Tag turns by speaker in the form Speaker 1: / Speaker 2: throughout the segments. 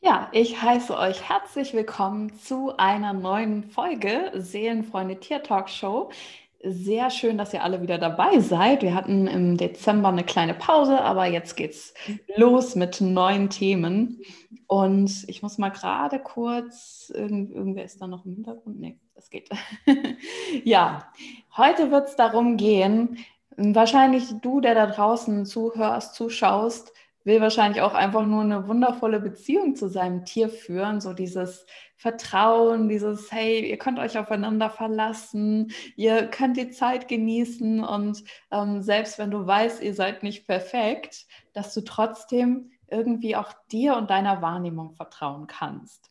Speaker 1: Ja, ich heiße euch herzlich willkommen zu einer neuen Folge Seelenfreunde Tier Talk Show. Sehr schön, dass ihr alle wieder dabei seid. Wir hatten im Dezember eine kleine Pause, aber jetzt geht's los mit neuen Themen. Und ich muss mal gerade kurz, irgend, irgendwer ist da noch im Hintergrund? Nee, das geht. ja, heute wird es darum gehen, wahrscheinlich du, der da draußen zuhörst, zuschaust, will wahrscheinlich auch einfach nur eine wundervolle Beziehung zu seinem Tier führen, so dieses Vertrauen, dieses, hey, ihr könnt euch aufeinander verlassen, ihr könnt die Zeit genießen und ähm, selbst wenn du weißt, ihr seid nicht perfekt, dass du trotzdem irgendwie auch dir und deiner Wahrnehmung vertrauen kannst.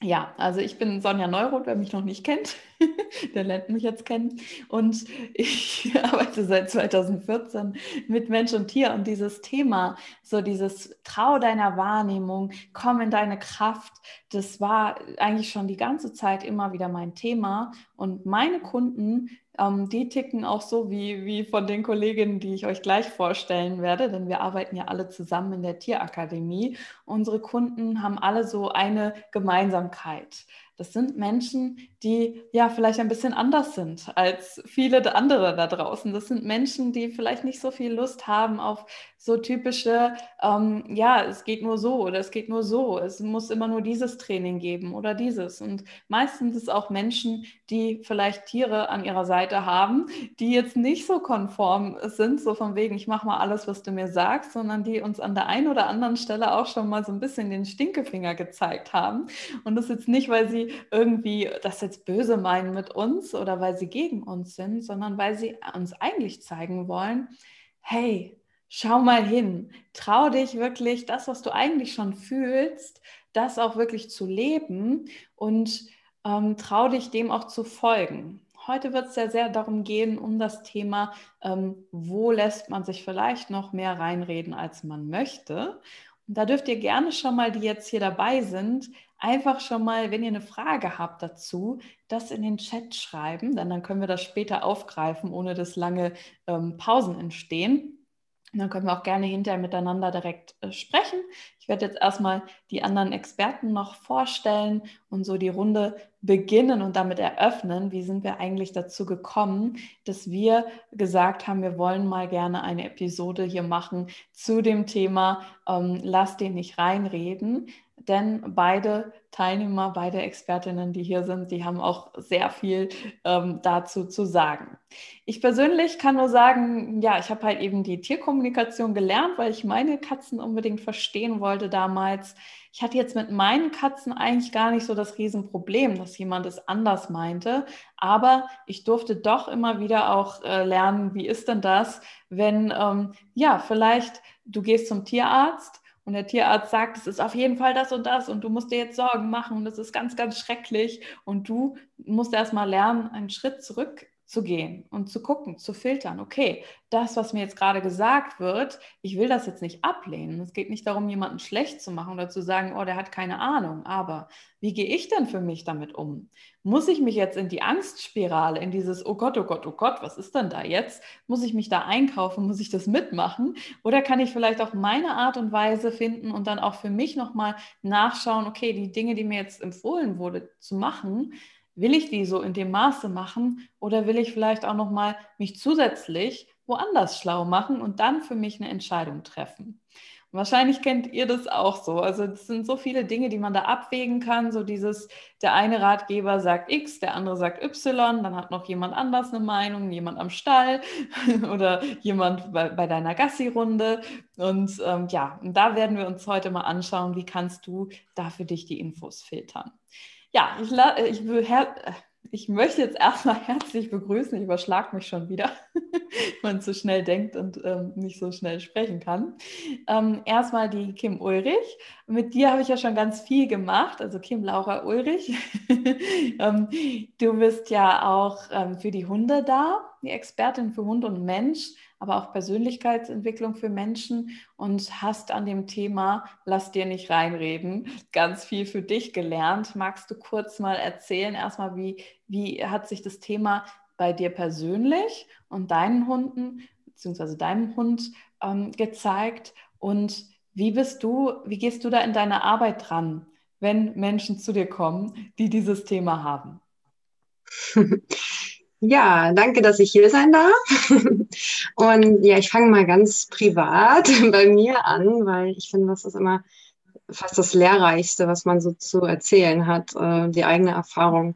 Speaker 1: Ja, also ich bin Sonja Neuroth, wer mich noch nicht kennt, der lernt mich jetzt kennen. Und ich arbeite seit 2014 mit Mensch und Tier und dieses Thema, so dieses Trau deiner Wahrnehmung, komm in deine Kraft, das war eigentlich schon die ganze Zeit immer wieder mein Thema. Und meine Kunden ähm, die ticken auch so wie, wie von den Kolleginnen, die ich euch gleich vorstellen werde, denn wir arbeiten ja alle zusammen in der Tierakademie. Unsere Kunden haben alle so eine Gemeinsamkeit. Das sind Menschen, die ja vielleicht ein bisschen anders sind als viele andere da draußen. Das sind Menschen, die vielleicht nicht so viel Lust haben auf so typische, ähm, ja, es geht nur so oder es geht nur so. Es muss immer nur dieses Training geben oder dieses. Und meistens ist es auch Menschen, die vielleicht Tiere an ihrer Seite haben, die jetzt nicht so konform sind, so von wegen, ich mache mal alles, was du mir sagst, sondern die uns an der einen oder anderen Stelle auch schon mal so ein bisschen den Stinkefinger gezeigt haben. Und das jetzt nicht, weil sie irgendwie das jetzt böse meinen mit uns oder weil sie gegen uns sind, sondern weil sie uns eigentlich zeigen wollen, hey, schau mal hin, trau dich wirklich, das, was du eigentlich schon fühlst, das auch wirklich zu leben und ähm, trau dich dem auch zu folgen. Heute wird es ja sehr darum gehen, um das Thema, ähm, wo lässt man sich vielleicht noch mehr reinreden, als man möchte. Und da dürft ihr gerne schon mal, die jetzt hier dabei sind, einfach schon mal, wenn ihr eine Frage habt dazu, das in den Chat schreiben, denn dann können wir das später aufgreifen, ohne dass lange ähm, Pausen entstehen. Und dann können wir auch gerne hinterher miteinander direkt äh, sprechen. Ich werde jetzt erstmal die anderen Experten noch vorstellen und so die Runde beginnen und damit eröffnen. Wie sind wir eigentlich dazu gekommen, dass wir gesagt haben, wir wollen mal gerne eine Episode hier machen zu dem Thema, ähm, lass den nicht reinreden denn beide Teilnehmer, beide Expertinnen, die hier sind, die haben auch sehr viel ähm, dazu zu sagen. Ich persönlich kann nur sagen, ja, ich habe halt eben die Tierkommunikation gelernt, weil ich meine Katzen unbedingt verstehen wollte damals. Ich hatte jetzt mit meinen Katzen eigentlich gar nicht so das Riesenproblem, dass jemand es anders meinte, aber ich durfte doch immer wieder auch äh, lernen, wie ist denn das, wenn, ähm, ja, vielleicht du gehst zum Tierarzt und der Tierarzt sagt, es ist auf jeden Fall das und das und du musst dir jetzt Sorgen machen und das ist ganz, ganz schrecklich und du musst erst mal lernen, einen Schritt zurück zu gehen und zu gucken, zu filtern. Okay, das, was mir jetzt gerade gesagt wird, ich will das jetzt nicht ablehnen. Es geht nicht darum, jemanden schlecht zu machen oder zu sagen, oh, der hat keine Ahnung. Aber wie gehe ich denn für mich damit um? Muss ich mich jetzt in die Angstspirale, in dieses, oh Gott, oh Gott, oh Gott, was ist denn da jetzt? Muss ich mich da einkaufen? Muss ich das mitmachen? Oder kann ich vielleicht auch meine Art und Weise finden und dann auch für mich nochmal nachschauen, okay, die Dinge, die mir jetzt empfohlen wurde zu machen, will ich die so in dem Maße machen oder will ich vielleicht auch noch mal mich zusätzlich woanders schlau machen und dann für mich eine Entscheidung treffen? Und wahrscheinlich kennt ihr das auch so. Also es sind so viele Dinge, die man da abwägen kann. So dieses, der eine Ratgeber sagt X, der andere sagt Y, dann hat noch jemand anders eine Meinung, jemand am Stall oder jemand bei, bei deiner Gassi-Runde. Und ähm, ja, und da werden wir uns heute mal anschauen, wie kannst du da für dich die Infos filtern. Ja, ich, ich, ich, möchte jetzt erstmal herzlich begrüßen. Ich überschlag mich schon wieder, wenn man zu schnell denkt und ähm, nicht so schnell sprechen kann. Ähm, erstmal die Kim Ulrich. Mit dir habe ich ja schon ganz viel gemacht, also Kim Laura Ulrich. ähm, du bist ja auch ähm, für die Hunde da, die Expertin für Hund und Mensch aber auch Persönlichkeitsentwicklung für Menschen und hast an dem Thema, lass dir nicht reinreden, ganz viel für dich gelernt. Magst du kurz mal erzählen, erstmal, wie, wie hat sich das Thema bei dir persönlich und deinen Hunden, beziehungsweise deinem Hund ähm, gezeigt und Wie bist du, wie gehst du da in deine Arbeit dran, wenn Menschen zu dir kommen, die dieses Thema haben?
Speaker 2: Ja, danke, dass ich hier sein darf. Und ja, ich fange mal ganz privat bei mir an, weil ich finde, das ist immer fast das Lehrreichste, was man so zu erzählen hat, äh, die eigene Erfahrung.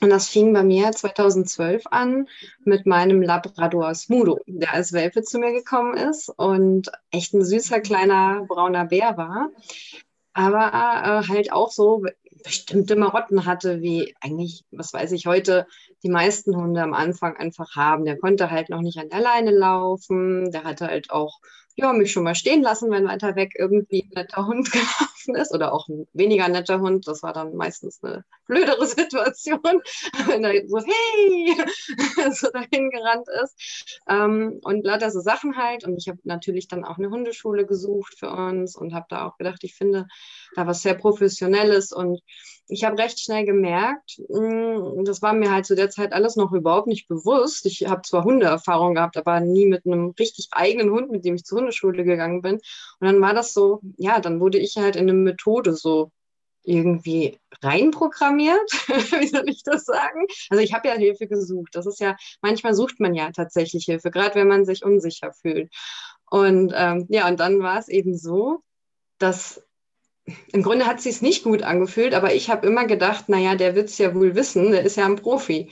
Speaker 2: Und das fing bei mir 2012 an mit meinem Labrador Smudo, der als Welpe zu mir gekommen ist und echt ein süßer kleiner brauner Bär war. Aber äh, halt auch so bestimmte Marotten hatte, wie eigentlich, was weiß ich, heute die meisten Hunde am Anfang einfach haben. Der konnte halt noch nicht an der Leine laufen, der hatte halt auch ja, mich schon mal stehen lassen, wenn weiter weg irgendwie ein netter Hund gelaufen ist oder auch ein weniger netter Hund. Das war dann meistens eine blödere Situation, wenn er so, hey, so dahin gerannt ist. Ähm, und lauter so Sachen halt. Und ich habe natürlich dann auch eine Hundeschule gesucht für uns und habe da auch gedacht, ich finde da was sehr Professionelles und ich habe recht schnell gemerkt, mm, das war mir halt zu der Zeit alles noch überhaupt nicht bewusst. Ich habe zwar Hundeerfahrung gehabt, aber nie mit einem richtig eigenen Hund, mit dem ich zur Hundeschule gegangen bin. Und dann war das so, ja, dann wurde ich halt in eine Methode so irgendwie reinprogrammiert, wie soll ich das sagen? Also ich habe ja Hilfe gesucht. Das ist ja, manchmal sucht man ja tatsächlich Hilfe, gerade wenn man sich unsicher fühlt. Und ähm, ja, und dann war es eben so, dass im Grunde hat sie es nicht gut angefühlt, aber ich habe immer gedacht, naja, der wird es ja wohl wissen, der ist ja ein Profi.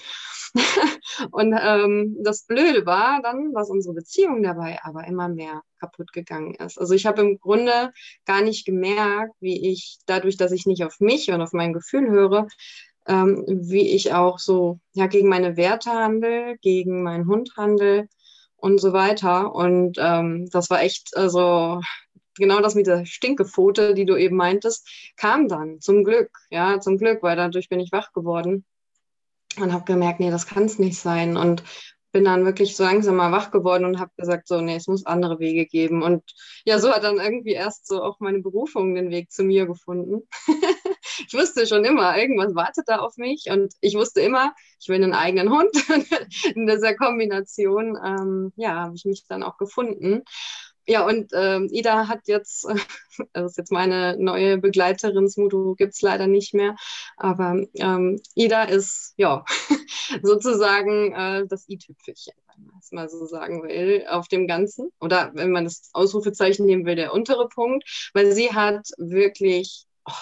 Speaker 2: und ähm, das Blöde war dann, dass unsere Beziehung dabei aber immer mehr kaputt gegangen ist. Also ich habe im Grunde gar nicht gemerkt, wie ich dadurch, dass ich nicht auf mich und auf mein Gefühl höre, ähm, wie ich auch so ja gegen meine Werte handle, gegen meinen Hund handle und so weiter. Und ähm, das war echt, also genau das mit der Stinkepfote, die du eben meintest, kam dann zum Glück. Ja, zum Glück, weil dadurch bin ich wach geworden und habe gemerkt, nee, das kann es nicht sein. Und bin dann wirklich so langsam mal wach geworden und habe gesagt, so, nee, es muss andere Wege geben. Und ja, so hat dann irgendwie erst so auch meine Berufung den Weg zu mir gefunden. ich wusste schon immer, irgendwas wartet da auf mich und ich wusste immer, ich will einen eigenen Hund. In dieser Kombination, ähm, ja, habe ich mich dann auch gefunden. Ja, und ähm, Ida hat jetzt, das ist jetzt meine neue Begleiterin, Smudo gibt es leider nicht mehr, aber ähm, Ida ist ja sozusagen äh, das i-Tüpfelchen, wenn man es mal so sagen will, auf dem Ganzen. Oder wenn man das Ausrufezeichen nehmen will, der untere Punkt, weil sie hat wirklich. Oh,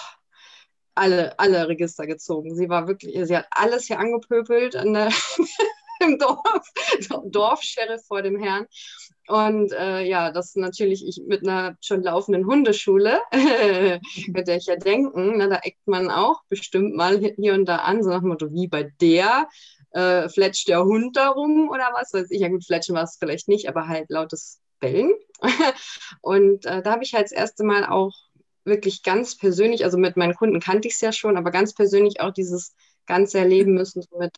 Speaker 2: alle, alle Register gezogen. Sie war wirklich, sie hat alles hier angepöbelt an der, im Dorf, Dorfsheriff vor dem Herrn. Und äh, ja, das natürlich ich mit einer schon laufenden Hundeschule, mit der ich ja denken, ne, da eckt man auch bestimmt mal hier und da an, so nach dem Motto, wie bei der, äh, fletscht der Hund darum oder was weiß ich. Ja gut, fletschen war es vielleicht nicht, aber halt lautes Bellen. und äh, da habe ich halt das erste Mal auch wirklich ganz persönlich, also mit meinen Kunden kannte ich es ja schon, aber ganz persönlich auch dieses Ganze erleben müssen, so mit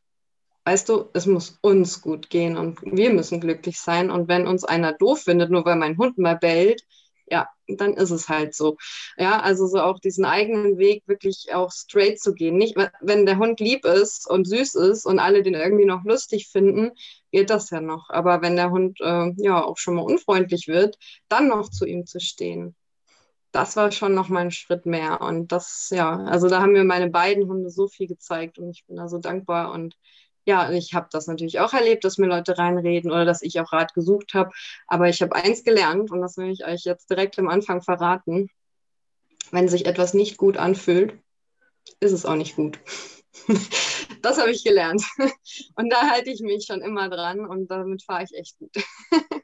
Speaker 2: weißt du, es muss uns gut gehen und wir müssen glücklich sein. Und wenn uns einer doof findet, nur weil mein Hund mal bellt, ja, dann ist es halt so. Ja, also so auch diesen eigenen Weg wirklich auch straight zu gehen. Nicht, wenn der Hund lieb ist und süß ist und alle den irgendwie noch lustig finden, geht das ja noch. Aber wenn der Hund äh, ja auch schon mal unfreundlich wird, dann noch zu ihm zu stehen. Das war schon noch mal ein Schritt mehr. Und das, ja, also da haben mir meine beiden Hunde so viel gezeigt und ich bin da so dankbar und ja, ich habe das natürlich auch erlebt, dass mir Leute reinreden oder dass ich auch Rat gesucht habe. Aber ich habe eins gelernt und das will ich euch jetzt direkt am Anfang verraten. Wenn sich etwas nicht gut anfühlt, ist es auch nicht gut. das habe ich gelernt. Und da halte ich mich schon immer dran und damit fahre ich echt gut.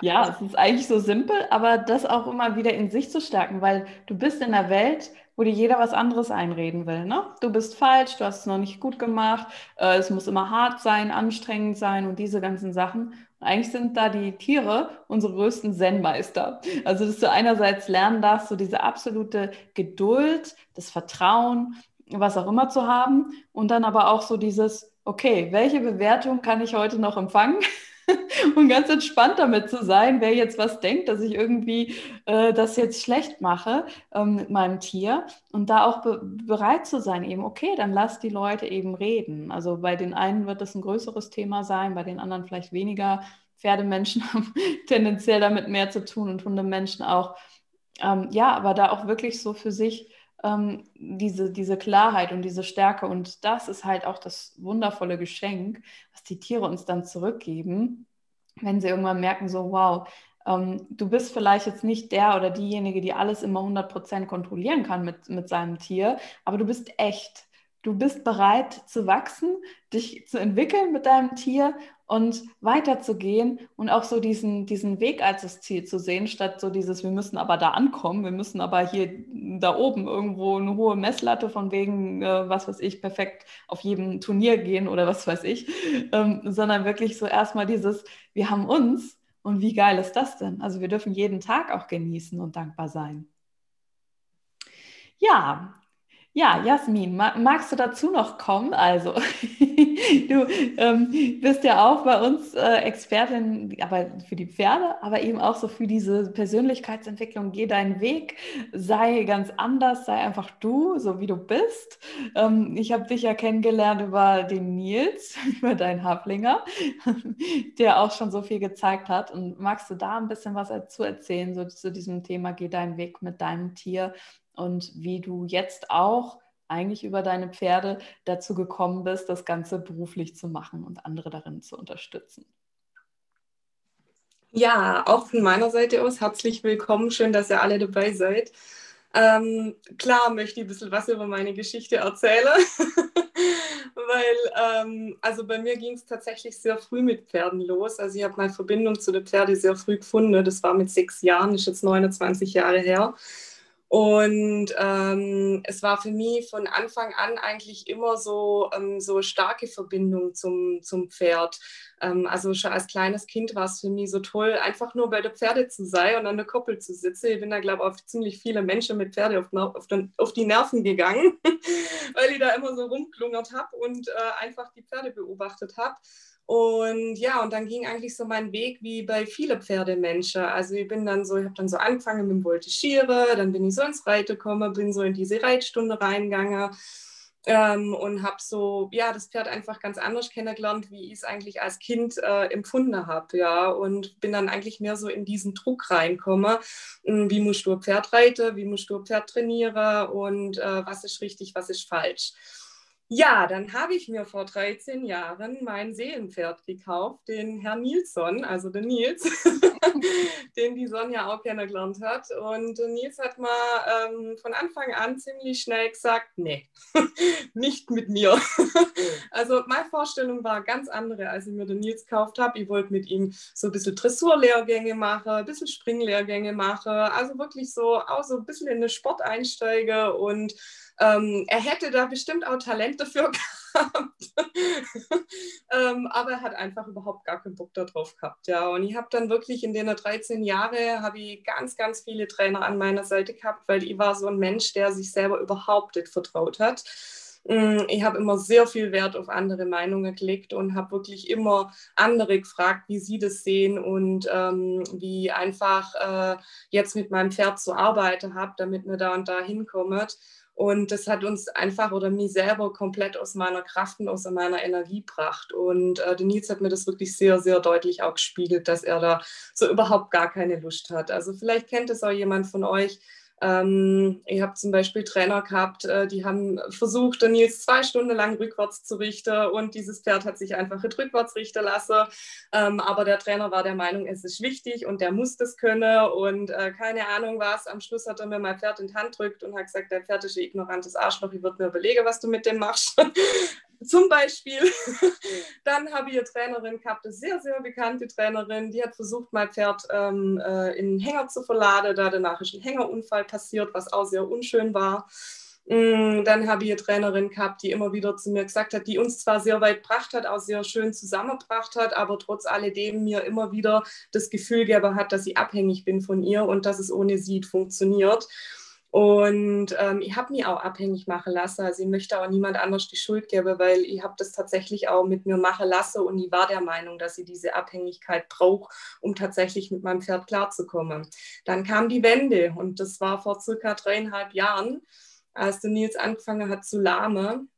Speaker 1: Ja, es ist eigentlich so simpel, aber das auch immer wieder in sich zu stärken, weil du bist in einer Welt, wo dir jeder was anderes einreden will. Ne? Du bist falsch, du hast es noch nicht gut gemacht, äh, es muss immer hart sein, anstrengend sein und diese ganzen Sachen. Und eigentlich sind da die Tiere unsere größten Zen-Meister. Also, dass du einerseits lernen darfst, so diese absolute Geduld, das Vertrauen, was auch immer zu haben und dann aber auch so dieses, okay, welche Bewertung kann ich heute noch empfangen? und ganz entspannt damit zu sein, wer jetzt was denkt, dass ich irgendwie äh, das jetzt schlecht mache ähm, mit meinem Tier und da auch be bereit zu sein, eben, okay, dann lass die Leute eben reden. Also bei den einen wird das ein größeres Thema sein, bei den anderen vielleicht weniger. Pferdemenschen haben tendenziell damit mehr zu tun und Hundemenschen auch. Ähm, ja, aber da auch wirklich so für sich ähm, diese, diese Klarheit und diese Stärke. Und das ist halt auch das wundervolle Geschenk, was die Tiere uns dann zurückgeben, wenn sie irgendwann merken, so, wow, ähm, du bist vielleicht jetzt nicht der oder diejenige, die alles immer 100% kontrollieren kann mit, mit seinem Tier, aber du bist echt. Du bist bereit zu wachsen, dich zu entwickeln mit deinem Tier und weiterzugehen und auch so diesen, diesen Weg als das Ziel zu sehen, statt so dieses, wir müssen aber da ankommen, wir müssen aber hier da oben irgendwo eine hohe Messlatte von wegen, äh, was weiß ich, perfekt auf jedem Turnier gehen oder was weiß ich, ähm, sondern wirklich so erstmal dieses, wir haben uns und wie geil ist das denn? Also wir dürfen jeden Tag auch genießen und dankbar sein. Ja, ja, Jasmin, magst du dazu noch kommen? Also, du ähm, bist ja auch bei uns äh, Expertin, aber für die Pferde, aber eben auch so für diese Persönlichkeitsentwicklung. Geh deinen Weg, sei ganz anders, sei einfach du, so wie du bist. Ähm, ich habe dich ja kennengelernt über den Nils, über deinen Haflinger, der auch schon so viel gezeigt hat. Und magst du da ein bisschen was dazu erzählen, so zu diesem Thema, geh deinen Weg mit deinem Tier? Und wie du jetzt auch eigentlich über deine Pferde dazu gekommen bist, das Ganze beruflich zu machen und andere darin zu unterstützen.
Speaker 3: Ja, auch von meiner Seite aus herzlich willkommen. Schön, dass ihr alle dabei seid. Ähm, klar möchte ich ein bisschen was über meine Geschichte erzählen, weil ähm, also bei mir ging es tatsächlich sehr früh mit Pferden los. Also ich habe meine Verbindung zu den Pferden sehr früh gefunden. Das war mit sechs Jahren, ist jetzt 29 Jahre her. Und ähm, es war für mich von Anfang an eigentlich immer so, ähm, so starke Verbindung zum, zum Pferd. Ähm, also schon als kleines Kind war es für mich so toll, einfach nur bei der Pferde zu sein und an der Koppel zu sitzen. Ich bin da, glaube ich, auf ziemlich viele Menschen mit Pferde auf, auf, den, auf die Nerven gegangen, weil ich da immer so rumklungert habe und äh, einfach die Pferde beobachtet habe. Und ja, und dann ging eigentlich so mein Weg wie bei vielen Pferdemenschen. Also ich bin dann so, ich habe dann so angefangen mit dem Voltigieren, dann bin ich so ins Reiten gekommen, bin so in diese Reitstunde reingegangen ähm, und habe so, ja, das Pferd einfach ganz anders kennengelernt, wie ich es eigentlich als Kind äh, empfunden habe, ja, und bin dann eigentlich mehr so in diesen Druck reinkomme, hm, wie musst du ein Pferd reiten, wie musst du ein Pferd trainieren und äh, was ist richtig, was ist falsch. Ja, dann habe ich mir vor 13 Jahren mein Seelenpferd gekauft, den Herrn Nilsson, also den Nils, den die Sonja auch kennengelernt hat. Und Nils hat mal ähm, von Anfang an ziemlich schnell gesagt, nee, nicht mit mir. also meine Vorstellung war ganz andere, als ich mir den Nils gekauft habe. Ich wollte mit ihm so ein bisschen Dressurlehrgänge machen, ein bisschen Springlehrgänge machen, also wirklich so auch so ein bisschen in den Sport einsteige und ähm, er hätte da bestimmt auch Talent dafür gehabt, ähm, aber er hat einfach überhaupt gar keinen Bock darauf gehabt. Ja. Und ich habe dann wirklich in den 13 Jahren habe ich ganz, ganz viele Trainer an meiner Seite gehabt, weil ich war so ein Mensch, der sich selber überhaupt nicht vertraut hat. Mm, ich habe immer sehr viel Wert auf andere Meinungen gelegt und habe wirklich immer andere gefragt, wie sie das sehen und ähm, wie einfach äh, jetzt mit meinem Pferd zu arbeiten habe, damit mir da und da hinkommt. Und das hat uns einfach oder mich selber komplett aus meiner Kraft und aus meiner Energie gebracht. Und äh, der Nils hat mir das wirklich sehr, sehr deutlich auch gespiegelt, dass er da so überhaupt gar keine Lust hat. Also vielleicht kennt es auch jemand von euch, ähm, ich habe zum Beispiel Trainer gehabt, äh, die haben versucht, den Nils zwei Stunden lang rückwärts zu richten und dieses Pferd hat sich einfach rückwärts richten lassen. Ähm, aber der Trainer war der Meinung, es ist wichtig und der muss das können und äh, keine Ahnung was. Am Schluss hat er mir mein Pferd in die Hand drückt und hat gesagt, der Pferd ist ein ignorantes Arschloch, ich würde mir überlegen, was du mit dem machst. Zum Beispiel, dann habe ich eine Trainerin gehabt, eine sehr, sehr bekannte Trainerin, die hat versucht, mein Pferd ähm, äh, in einen Hänger zu verladen. Da danach ist ein Hängerunfall passiert, was auch sehr unschön war. Mm, dann habe ich eine Trainerin gehabt, die immer wieder zu mir gesagt hat, die uns zwar sehr weit gebracht hat, auch sehr schön zusammengebracht hat, aber trotz alledem mir immer wieder das Gefühl gegeben hat, dass ich abhängig bin von ihr und dass es ohne sie funktioniert. Und ähm, ich habe mich auch abhängig machen lassen. Also ich möchte auch niemand anders die Schuld geben, weil ich habe das tatsächlich auch mit mir machen lassen und ich war der Meinung, dass ich diese Abhängigkeit brauche, um tatsächlich mit meinem Pferd klarzukommen. Dann kam die Wende und das war vor circa dreieinhalb Jahren, als der Nils angefangen hat zu lahmen.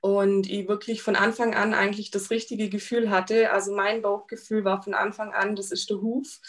Speaker 3: und ich wirklich von Anfang an eigentlich das richtige Gefühl hatte. Also mein Bauchgefühl war von Anfang an, das ist der Huf.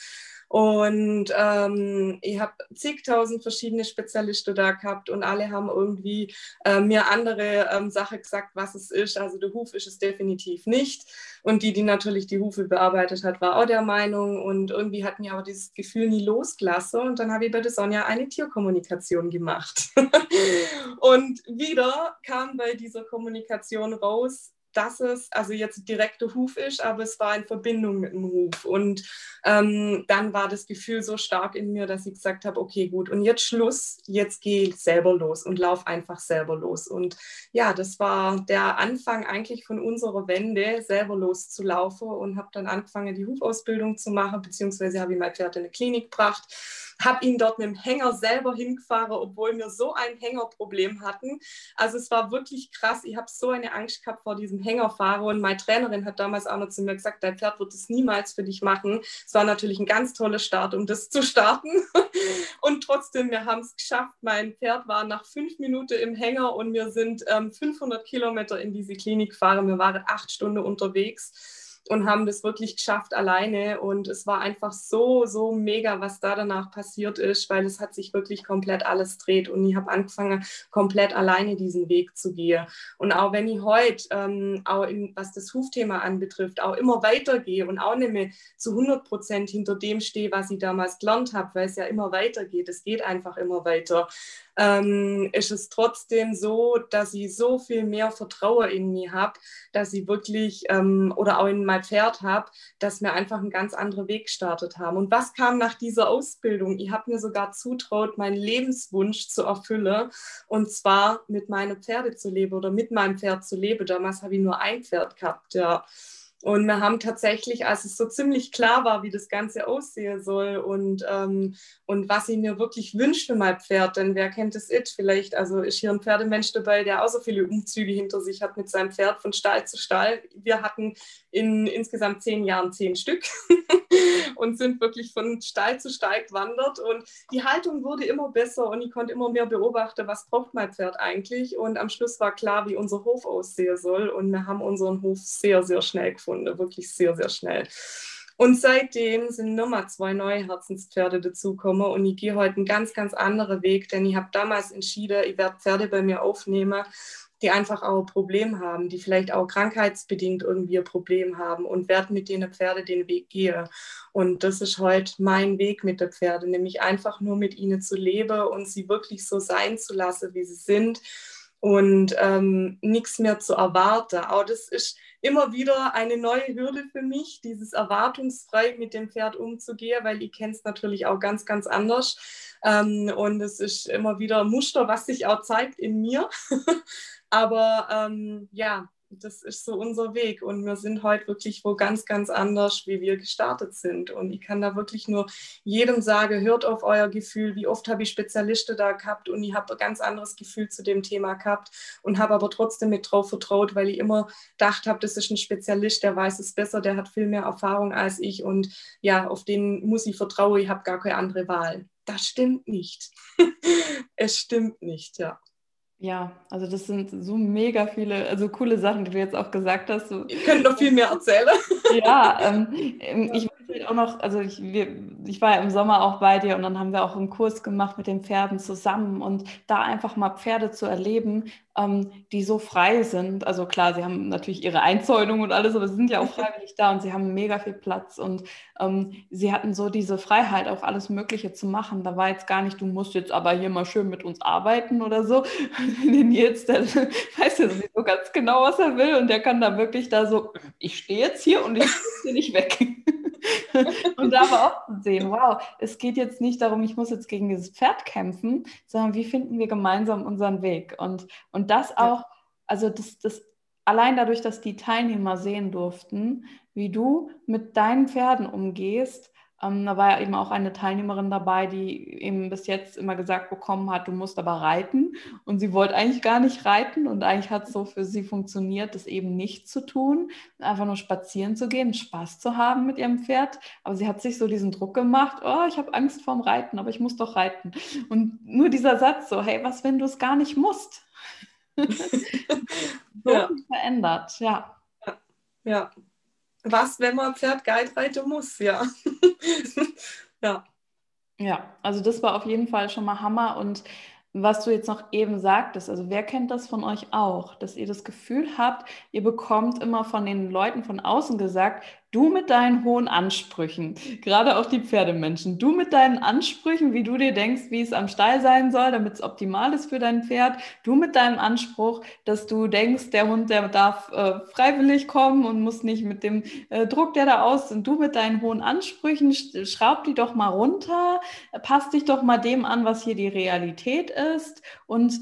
Speaker 3: Und ähm, ich habe zigtausend verschiedene Spezialisten da gehabt und alle haben irgendwie äh, mir andere ähm, Sachen gesagt, was es ist. Also der Huf ist es definitiv nicht. Und die, die natürlich die Hufe bearbeitet hat, war auch der Meinung. Und irgendwie hat mir aber dieses Gefühl nie losgelassen. Und dann habe ich bei der Sonja eine Tierkommunikation gemacht. und wieder kam bei dieser Kommunikation raus, dass es also jetzt direkter Huf ist, aber es war in Verbindung mit dem Huf. Und ähm, dann war das Gefühl so stark in mir, dass ich gesagt habe, okay, gut, und jetzt Schluss, jetzt ich selber los und lauf einfach selber los. Und ja, das war der Anfang eigentlich von unserer Wende, selber loszulaufen und habe dann angefangen, die Hufausbildung zu machen, beziehungsweise habe ich mein Pferd in eine Klinik gebracht habe ihn dort mit dem Hänger selber hingefahren, obwohl wir so ein Hängerproblem hatten. Also es war wirklich krass. Ich habe so eine Angst gehabt vor diesem Hängerfahrer und meine Trainerin hat damals auch noch zu mir gesagt, dein Pferd wird es niemals für dich machen. Es war natürlich ein ganz toller Start, um das zu starten. Und trotzdem, wir haben es geschafft. Mein Pferd war nach fünf Minuten im Hänger und wir sind ähm, 500 Kilometer in diese Klinik gefahren. Wir waren acht Stunden unterwegs und haben das wirklich geschafft alleine. Und es war einfach so, so mega, was da danach passiert ist, weil es hat sich wirklich komplett alles dreht. Und ich habe angefangen, komplett alleine diesen Weg zu gehen. Und auch wenn ich heute, ähm, auch in, was das Hufthema anbetrifft, auch immer weitergehe und auch nicht mehr zu 100 Prozent hinter dem stehe, was ich damals gelernt habe, weil es ja immer weitergeht. Es geht einfach immer weiter ähm, ist es trotzdem so, dass ich so viel mehr Vertrauen in mich habe, dass ich wirklich ähm, oder auch in mein Pferd habe, dass wir einfach einen ganz anderen Weg gestartet haben. Und was kam nach dieser Ausbildung? Ich habe mir sogar zutraut, meinen Lebenswunsch zu erfüllen und zwar mit meinen Pferde zu leben oder mit meinem Pferd zu leben. Damals habe ich nur ein Pferd gehabt, ja. Und wir haben tatsächlich, als es so ziemlich klar war, wie das Ganze aussehen soll und, ähm, und was ich mir wirklich wünsche für mein Pferd, denn wer kennt es it? Vielleicht, also ist hier ein Pferdemensch dabei, der auch so viele Umzüge hinter sich hat mit seinem Pferd von Stall zu Stall. Wir hatten in insgesamt zehn Jahren zehn Stück und sind wirklich von Stall zu Stall gewandert. Und die Haltung wurde immer besser und ich konnte immer mehr beobachten, was braucht mein Pferd eigentlich. Und am Schluss war klar, wie unser Hof aussehen soll. Und wir haben unseren Hof sehr, sehr schnell gefunden, wirklich sehr, sehr schnell. Und seitdem sind nochmal zwei neue Herzenspferde dazugekommen und ich gehe heute einen ganz, ganz anderen Weg, denn ich habe damals entschieden, ich werde Pferde bei mir aufnehmen, die einfach auch ein Problem haben, die vielleicht auch krankheitsbedingt irgendwie ein Problem haben und werde mit denen Pferde den Weg gehen. Und das ist heute mein Weg mit der Pferde, nämlich einfach nur mit ihnen zu leben und sie wirklich so sein zu lassen, wie sie sind und ähm, nichts mehr zu erwarten. Auch das ist immer wieder eine neue Hürde für mich, dieses erwartungsfrei mit dem Pferd umzugehen, weil ich kenne es natürlich auch ganz, ganz anders. Ähm, und es ist immer wieder ein Muster, was sich auch zeigt in mir. Aber ähm, ja, das ist so unser Weg und wir sind heute wirklich wo ganz, ganz anders, wie wir gestartet sind. Und ich kann da wirklich nur jedem sagen, hört auf euer Gefühl. Wie oft habe ich Spezialisten da gehabt und ich habe ein ganz anderes Gefühl zu dem Thema gehabt und habe aber trotzdem mit drauf vertraut, weil ich immer gedacht habe, das ist ein Spezialist, der weiß es besser, der hat viel mehr Erfahrung als ich und ja, auf den muss ich vertrauen, ich habe gar keine andere Wahl. Das stimmt nicht. es stimmt nicht, ja.
Speaker 1: Ja, also das sind so mega viele, also coole Sachen, die du jetzt auch gesagt hast. So,
Speaker 3: Ihr könnt noch viel mehr erzählen.
Speaker 1: Ja, ähm, ähm ich will auch noch, also ich, wir, ich war ja im Sommer auch bei dir und dann haben wir auch einen Kurs gemacht mit den Pferden zusammen und da einfach mal Pferde zu erleben, ähm, die so frei sind. Also klar, sie haben natürlich ihre Einzäunung und alles, aber sie sind ja auch freiwillig da und sie haben mega viel Platz und ähm, sie hatten so diese Freiheit, auch alles Mögliche zu machen. Da war jetzt gar nicht, du musst jetzt aber hier mal schön mit uns arbeiten oder so. Den jetzt, der weiß ja sowieso ganz genau, was er will und der kann da wirklich da so, ich stehe jetzt hier und ich bin nicht weg. und da aber auch zu sehen, wow, es geht jetzt nicht darum, ich muss jetzt gegen dieses Pferd kämpfen, sondern wie finden wir gemeinsam unseren Weg? Und, und das auch, also das, das allein dadurch, dass die Teilnehmer sehen durften, wie du mit deinen Pferden umgehst, ähm, da war ja eben auch eine Teilnehmerin dabei, die eben bis jetzt immer gesagt bekommen hat, du musst aber reiten. Und sie wollte eigentlich gar nicht reiten und eigentlich hat es so für sie funktioniert, das eben nicht zu tun, einfach nur spazieren zu gehen, Spaß zu haben mit ihrem Pferd. Aber sie hat sich so diesen Druck gemacht, oh, ich habe Angst vorm Reiten, aber ich muss doch reiten. Und nur dieser Satz so, hey, was, wenn du es gar nicht musst? so ja. verändert, ja.
Speaker 3: Ja. Was, wenn man Pferd Guide reiten muss, ja.
Speaker 1: ja. Ja, also das war auf jeden Fall schon mal Hammer und was du jetzt noch eben sagtest, also wer kennt das von euch auch, dass ihr das Gefühl habt, ihr bekommt immer von den Leuten von außen gesagt, Du mit deinen hohen Ansprüchen, gerade auch die Pferdemenschen, du mit deinen Ansprüchen, wie du dir denkst, wie es am Stall sein soll, damit es optimal ist für dein Pferd, du mit deinem Anspruch, dass du denkst, der Hund, der darf äh, freiwillig kommen und muss nicht mit dem äh, Druck, der da aus ist, du mit deinen hohen Ansprüchen, schraub die doch mal runter, passt dich doch mal dem an, was hier die Realität ist und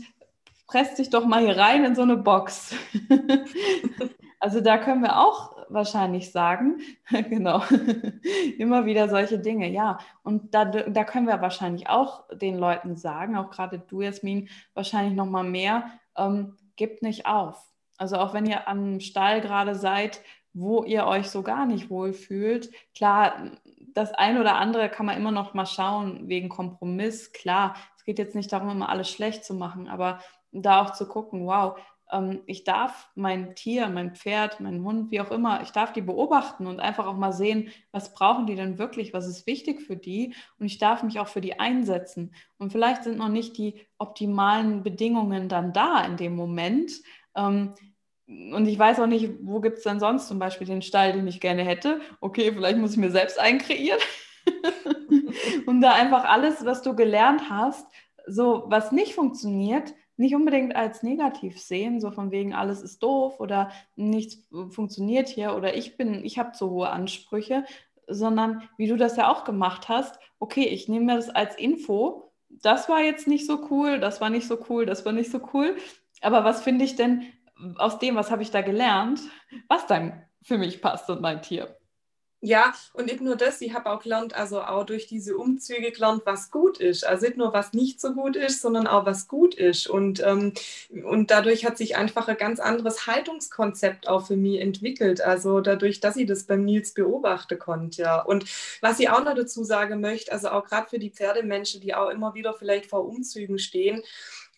Speaker 1: presst dich doch mal hier rein in so eine Box. also da können wir auch wahrscheinlich sagen. genau. Immer wieder solche Dinge, ja. Und da, da können wir wahrscheinlich auch den Leuten sagen, auch gerade du, Jasmin, wahrscheinlich nochmal mehr, ähm, gebt nicht auf. Also auch wenn ihr am Stall gerade seid, wo ihr euch so gar nicht wohlfühlt, klar, das eine oder andere kann man immer noch mal schauen wegen Kompromiss. Klar, es geht jetzt nicht darum, immer alles schlecht zu machen, aber da auch zu gucken, wow, ähm, ich darf mein Tier, mein Pferd, mein Hund, wie auch immer, ich darf die beobachten und einfach auch mal sehen, was brauchen die denn wirklich, was ist wichtig für die und ich darf mich auch für die einsetzen. Und vielleicht sind noch nicht die optimalen Bedingungen dann da in dem Moment. Ähm, und ich weiß auch nicht, wo gibt es denn sonst zum Beispiel den Stall, den ich gerne hätte. Okay, vielleicht muss ich mir selbst einkreieren. und da einfach alles, was du gelernt hast, so was nicht funktioniert, nicht unbedingt als negativ sehen, so von wegen alles ist doof oder nichts funktioniert hier oder ich bin, ich habe zu hohe Ansprüche, sondern wie du das ja auch gemacht hast, okay, ich nehme mir das als Info, das war jetzt nicht so cool, das war nicht so cool, das war nicht so cool, aber was finde ich denn aus dem, was habe ich da gelernt, was dann für mich passt und mein Tier?
Speaker 3: Ja, und nicht nur das, ich habe auch gelernt, also auch durch diese Umzüge gelernt, was gut ist. Also nicht nur, was nicht so gut ist, sondern auch, was gut ist. Und, ähm, und dadurch hat sich einfach ein ganz anderes Haltungskonzept auch für mich entwickelt. Also dadurch, dass ich das beim Nils beobachten konnte, ja. Und was ich auch noch dazu sagen möchte, also auch gerade für die Pferdemenschen, die auch immer wieder vielleicht vor Umzügen stehen,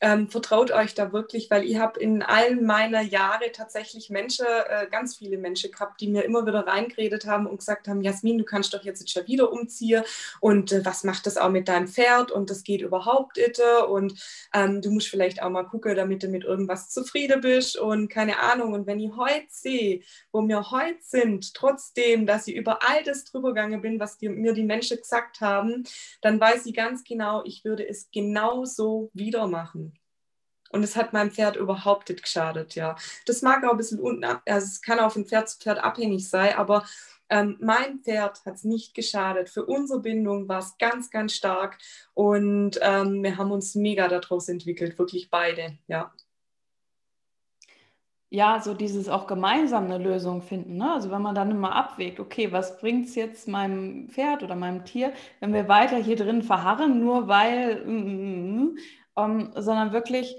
Speaker 3: ähm, vertraut euch da wirklich, weil ich habe in allen meiner Jahre tatsächlich Menschen, äh, ganz viele Menschen gehabt, die mir immer wieder reingeredet haben und gesagt haben, Jasmin, du kannst doch jetzt schon wieder umziehen und äh, was macht das auch mit deinem Pferd und das geht überhaupt nicht und ähm, du musst vielleicht auch mal gucken, damit du mit irgendwas zufrieden bist und keine Ahnung. Und wenn ich heute sehe, wo wir heute sind, trotzdem, dass ich über all das drüber gegangen bin, was die, mir die Menschen gesagt haben, dann weiß ich ganz genau, ich würde es genauso wieder machen. Und es hat meinem Pferd überhaupt nicht geschadet, ja. Das mag auch ein bisschen unten, also es kann auch von Pferd zu Pferd abhängig sein, aber ähm, mein Pferd hat es nicht geschadet. Für unsere Bindung war es ganz, ganz stark und ähm, wir haben uns mega daraus entwickelt, wirklich beide, ja.
Speaker 1: Ja, so dieses auch gemeinsam eine Lösung finden. Ne? Also wenn man dann immer abwägt, okay, was bringt es jetzt meinem Pferd oder meinem Tier, wenn wir weiter hier drin verharren, nur weil, mm, mm, mm, ähm, sondern wirklich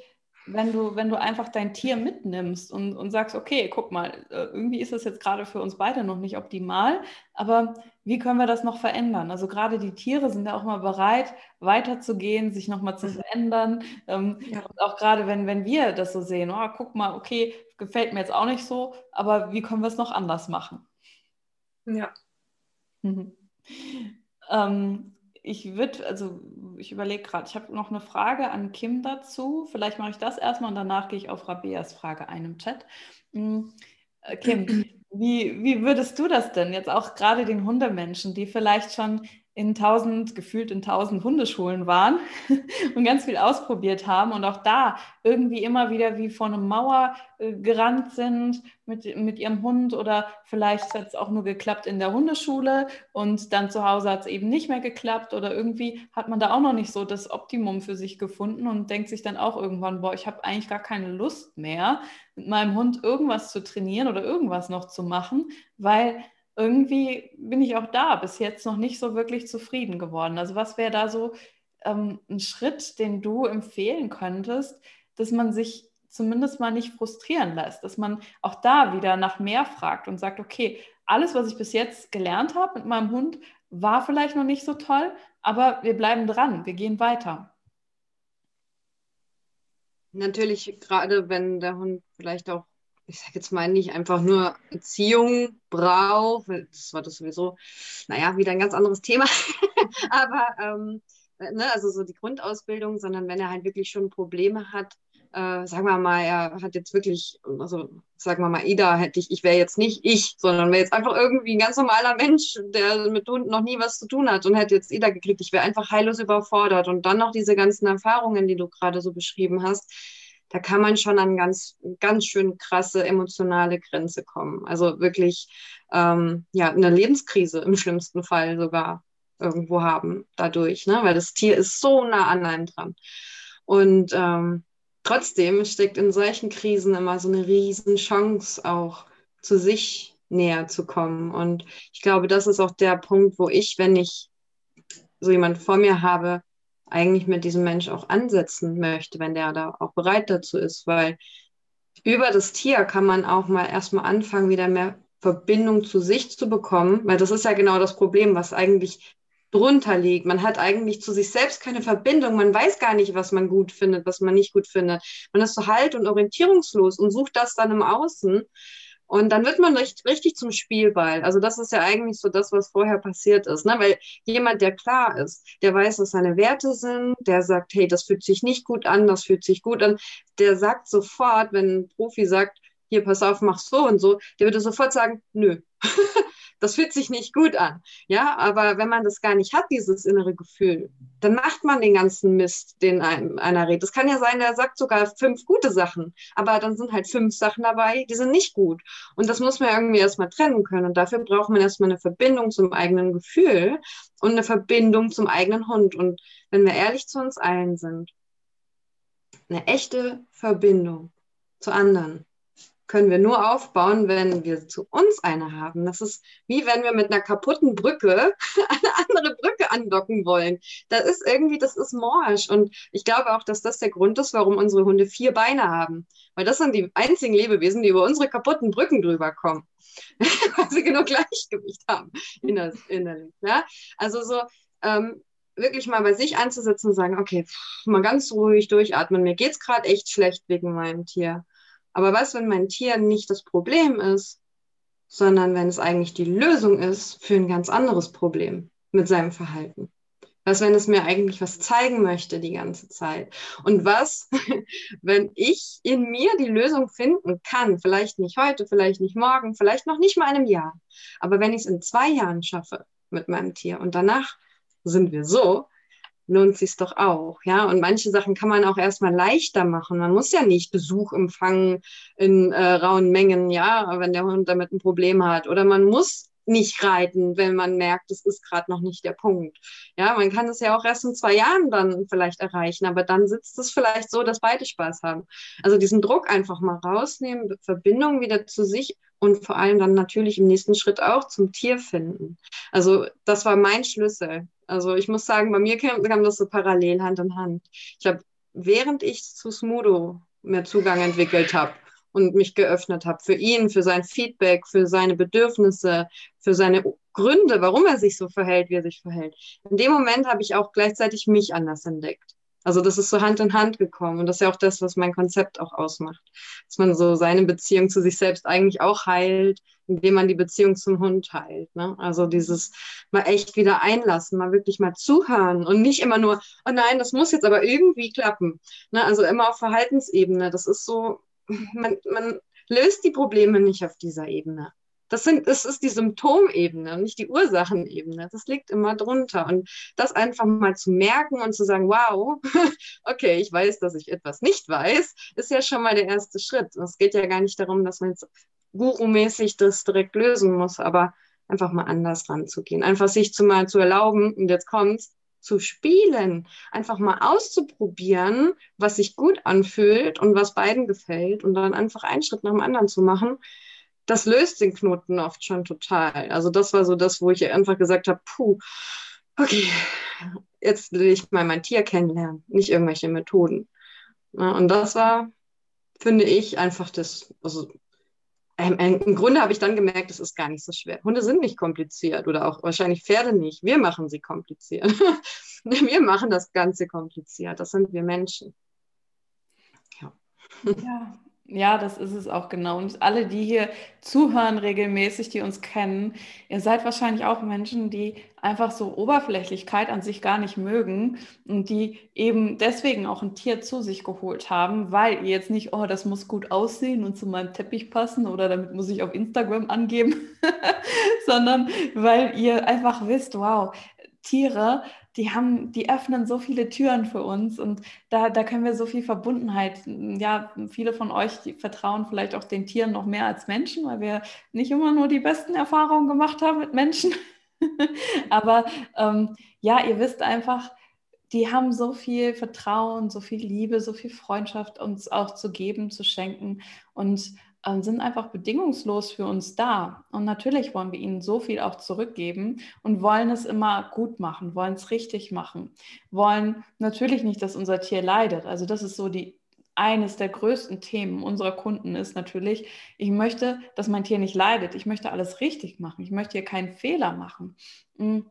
Speaker 1: wenn du, wenn du einfach dein Tier mitnimmst und, und sagst, okay, guck mal, äh, irgendwie ist das jetzt gerade für uns beide noch nicht optimal, aber wie können wir das noch verändern? Also gerade die Tiere sind ja auch mal bereit, weiterzugehen, sich nochmal zu mhm. verändern. Ähm, ja. Und auch gerade wenn, wenn wir das so sehen, oh, guck mal, okay, gefällt mir jetzt auch nicht so, aber wie können wir es noch anders machen?
Speaker 3: Ja.
Speaker 1: Mhm. Ähm, ich würde, also ich überlege gerade, ich habe noch eine Frage an Kim dazu. Vielleicht mache ich das erstmal und danach gehe ich auf Rabeas Frage ein im Chat. Hm, äh, Kim, wie, wie würdest du das denn jetzt auch gerade den Hundemenschen, die vielleicht schon in tausend, gefühlt in tausend Hundeschulen waren und ganz viel ausprobiert haben und auch da irgendwie immer wieder wie vor eine Mauer äh, gerannt sind mit, mit ihrem Hund oder vielleicht hat es auch nur geklappt in der Hundeschule und dann zu Hause hat es eben nicht mehr geklappt oder irgendwie hat man da auch noch nicht so das Optimum für sich gefunden und denkt sich dann auch irgendwann, boah, ich habe eigentlich gar keine Lust mehr, mit meinem Hund irgendwas zu trainieren oder irgendwas noch zu machen, weil irgendwie bin ich auch da bis jetzt noch nicht so wirklich zufrieden geworden. Also was wäre da so ähm, ein Schritt, den du empfehlen könntest, dass man sich zumindest mal nicht frustrieren lässt, dass man auch da wieder nach mehr fragt und sagt, okay, alles, was ich bis jetzt gelernt habe mit meinem Hund, war vielleicht noch nicht so toll, aber wir bleiben dran, wir gehen weiter.
Speaker 2: Natürlich, gerade wenn der Hund vielleicht auch, ich sage jetzt mal, nicht einfach nur Erziehung braucht, das war das sowieso, naja, wieder ein ganz anderes Thema, aber ähm, ne, also so die Grundausbildung, sondern wenn er halt wirklich schon Probleme hat, äh, sagen wir mal, er hat jetzt wirklich, also sagen wir mal, Ida hätte ich, ich wäre jetzt nicht ich, sondern wäre jetzt einfach irgendwie ein ganz normaler Mensch, der mit Hunden noch nie was zu tun hat und hätte jetzt Ida gekriegt. Ich wäre einfach heillos überfordert. Und dann noch diese ganzen Erfahrungen, die du gerade so beschrieben hast, da kann man schon an ganz, ganz schön krasse emotionale Grenze kommen. Also wirklich, ähm, ja, eine Lebenskrise im schlimmsten Fall sogar irgendwo haben dadurch, ne? weil das Tier ist so nah an einem dran. Und ähm, trotzdem steckt in solchen Krisen immer so eine riesen Chance auch zu sich näher zu kommen. Und ich glaube, das ist auch der Punkt, wo ich, wenn ich so jemand vor mir habe, eigentlich mit diesem Mensch auch ansetzen möchte, wenn der da auch bereit dazu ist, weil über das Tier kann man auch mal erstmal anfangen, wieder mehr Verbindung zu sich zu bekommen, weil das ist ja genau das Problem, was eigentlich drunter liegt. Man hat eigentlich zu sich selbst keine Verbindung. Man weiß gar nicht, was man gut findet, was man nicht gut findet. Man ist so halt und orientierungslos und sucht das dann im Außen. Und dann wird man richtig, richtig zum Spielball. Also das ist ja eigentlich so das, was vorher passiert ist. Ne? Weil jemand, der klar ist, der weiß, was seine Werte sind, der sagt, hey, das fühlt sich nicht gut an, das fühlt sich gut an, der sagt sofort, wenn ein Profi sagt, hier, pass auf, mach so und so, der würde sofort sagen, nö. das fühlt sich nicht gut an. Ja, aber wenn man das gar nicht hat, dieses innere Gefühl, dann macht man den ganzen Mist, den einem einer redet. Es kann ja sein, der sagt sogar fünf gute Sachen, aber dann sind halt fünf Sachen dabei, die sind nicht gut. Und das muss man irgendwie erstmal trennen können. Und dafür braucht man erstmal eine Verbindung zum eigenen Gefühl und eine Verbindung zum eigenen Hund. Und wenn wir ehrlich zu uns allen sind, eine echte Verbindung zu anderen können wir nur aufbauen, wenn wir zu uns eine haben. Das ist wie wenn wir mit einer kaputten Brücke eine andere Brücke andocken wollen. Das ist irgendwie, das ist morsch. Und ich glaube auch, dass das der Grund ist, warum unsere Hunde vier Beine haben. Weil das sind die einzigen Lebewesen, die über unsere kaputten Brücken drüber kommen. Weil sie genug Gleichgewicht haben innerlich. Ja? Also so, ähm, wirklich mal bei sich anzusetzen und sagen, okay, pff, mal ganz ruhig durchatmen. Mir geht es gerade echt schlecht wegen meinem Tier. Aber was, wenn mein Tier nicht das Problem ist, sondern wenn es eigentlich die Lösung ist für ein ganz anderes Problem mit seinem Verhalten? Was, wenn es mir eigentlich was zeigen möchte die ganze Zeit? Und was, wenn ich in mir die Lösung finden kann? Vielleicht nicht heute, vielleicht nicht morgen, vielleicht noch nicht mal in einem Jahr. Aber wenn ich es in zwei Jahren schaffe mit meinem Tier und danach sind wir so, lohnt sich doch auch, ja. Und manche Sachen kann man auch erstmal leichter machen. Man muss ja nicht Besuch empfangen in äh, rauen Mengen, ja, wenn der Hund damit ein Problem hat. Oder man muss nicht reiten, wenn man merkt, das ist gerade noch nicht der Punkt. Ja, man kann es ja auch erst in zwei Jahren dann vielleicht erreichen, aber dann sitzt es vielleicht so, dass beide Spaß haben. Also diesen Druck einfach mal rausnehmen, Verbindung wieder zu sich und vor allem dann natürlich im nächsten Schritt auch zum Tier finden. Also das war mein Schlüssel. Also ich muss sagen, bei mir kam, kam das so parallel Hand in Hand. Ich habe, während ich zu Smudo mehr Zugang entwickelt habe und mich geöffnet habe für ihn, für sein Feedback, für seine Bedürfnisse, für seine Gründe, warum er sich so verhält, wie er sich verhält. In dem Moment habe ich auch gleichzeitig mich anders entdeckt. Also das ist so Hand in Hand gekommen und das ist ja auch das, was mein Konzept auch ausmacht, dass man so seine Beziehung zu sich selbst eigentlich auch heilt, indem man die Beziehung zum Hund heilt. Ne? Also dieses mal echt wieder einlassen, mal wirklich mal zuhören und nicht immer nur, oh nein, das muss jetzt aber irgendwie klappen. Ne? Also immer auf Verhaltensebene. Das ist so, man, man löst die Probleme nicht auf dieser Ebene. Das, sind, das ist die Symptomebene und nicht die Ursachenebene. Das liegt immer drunter. Und das einfach mal zu merken und zu sagen, wow, okay, ich weiß, dass ich etwas nicht weiß, ist ja schon mal der erste Schritt. Es geht ja gar nicht darum, dass man jetzt gurumäßig das direkt lösen muss, aber einfach mal anders ranzugehen. Einfach sich zu mal zu erlauben, und jetzt kommt's, zu spielen, einfach mal auszuprobieren, was sich gut anfühlt und was beiden gefällt und dann einfach einen Schritt nach dem anderen zu machen das löst den Knoten oft schon total. Also das war so das, wo ich einfach gesagt habe, puh, okay, jetzt will ich mal mein Tier kennenlernen, nicht irgendwelche Methoden. Und das war, finde ich, einfach das, also ähm, im Grunde habe ich dann gemerkt, es ist gar nicht so schwer. Hunde sind nicht kompliziert oder auch wahrscheinlich Pferde nicht. Wir machen sie kompliziert. wir machen das Ganze kompliziert. Das sind wir Menschen.
Speaker 1: ja. ja. Ja, das ist es auch genau. Und alle, die hier zuhören regelmäßig, die uns kennen, ihr seid wahrscheinlich auch Menschen, die einfach so Oberflächlichkeit an sich gar nicht mögen und die eben deswegen auch ein Tier zu sich geholt haben, weil ihr jetzt nicht, oh, das muss gut aussehen und zu meinem Teppich passen oder damit muss ich auf Instagram angeben, sondern weil ihr einfach wisst, wow, Tiere, die haben, die öffnen so viele Türen für uns und da, da können wir so viel Verbundenheit. Ja, viele von euch vertrauen vielleicht auch den Tieren noch mehr als Menschen, weil wir nicht immer nur die besten Erfahrungen gemacht haben mit Menschen. Aber ähm, ja, ihr wisst einfach, die haben so viel Vertrauen, so viel Liebe, so viel Freundschaft uns auch zu geben, zu schenken. Und ähm, sind einfach bedingungslos für uns da. Und natürlich wollen wir ihnen so viel auch zurückgeben und wollen es immer gut machen, wollen es richtig machen, wollen natürlich nicht, dass unser Tier leidet. Also das ist so die eines der größten Themen unserer Kunden ist natürlich, ich möchte, dass mein Tier nicht leidet. Ich möchte alles richtig machen. Ich möchte hier keinen Fehler machen. Hm.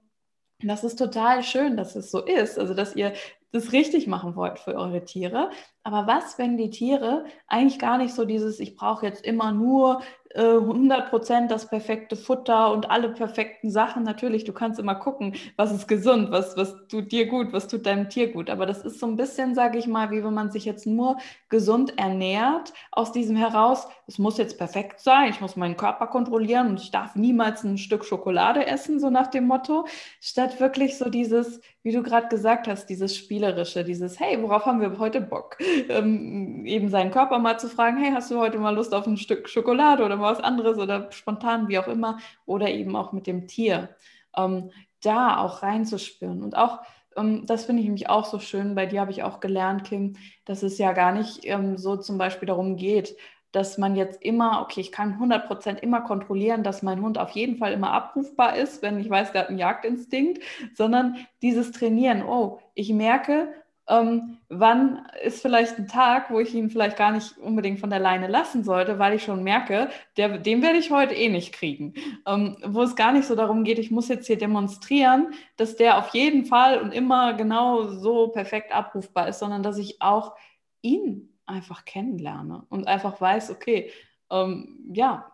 Speaker 1: Das ist total schön, dass es so ist, also dass ihr das richtig machen wollt für eure Tiere. Aber was, wenn die Tiere eigentlich gar nicht so dieses, ich brauche jetzt immer nur 100% das perfekte Futter und alle perfekten Sachen. Natürlich, du kannst immer gucken, was ist gesund, was, was tut dir gut, was tut deinem Tier gut. Aber das ist so ein bisschen, sage ich mal, wie wenn man sich jetzt nur gesund ernährt, aus diesem heraus, es muss jetzt perfekt sein, ich muss meinen Körper kontrollieren und ich darf niemals ein Stück Schokolade essen, so nach dem Motto, statt wirklich so dieses, wie du gerade gesagt hast, dieses Spielerische, dieses, hey, worauf haben wir heute Bock? Ähm, eben seinen Körper mal zu fragen, hey, hast du heute mal Lust auf ein Stück Schokolade oder mal was anderes oder spontan, wie auch immer, oder eben auch mit dem Tier, ähm, da auch reinzuspüren. Und auch, ähm, das finde ich nämlich auch so schön, bei dir habe ich auch gelernt, Kim, dass es ja gar nicht ähm, so zum Beispiel darum geht, dass man jetzt immer, okay, ich kann 100% immer kontrollieren, dass mein Hund auf jeden Fall immer abrufbar ist, wenn ich weiß, der hat einen Jagdinstinkt, sondern dieses Trainieren, oh, ich merke, ähm, wann ist vielleicht ein Tag, wo ich ihn vielleicht gar nicht unbedingt von der Leine lassen sollte, weil ich schon merke, der, den werde ich heute eh nicht kriegen. Ähm, wo es gar nicht so darum geht, ich muss jetzt hier demonstrieren, dass der auf jeden Fall und immer genau so perfekt abrufbar ist, sondern dass ich auch ihn einfach kennenlerne und einfach weiß, okay, ähm, ja,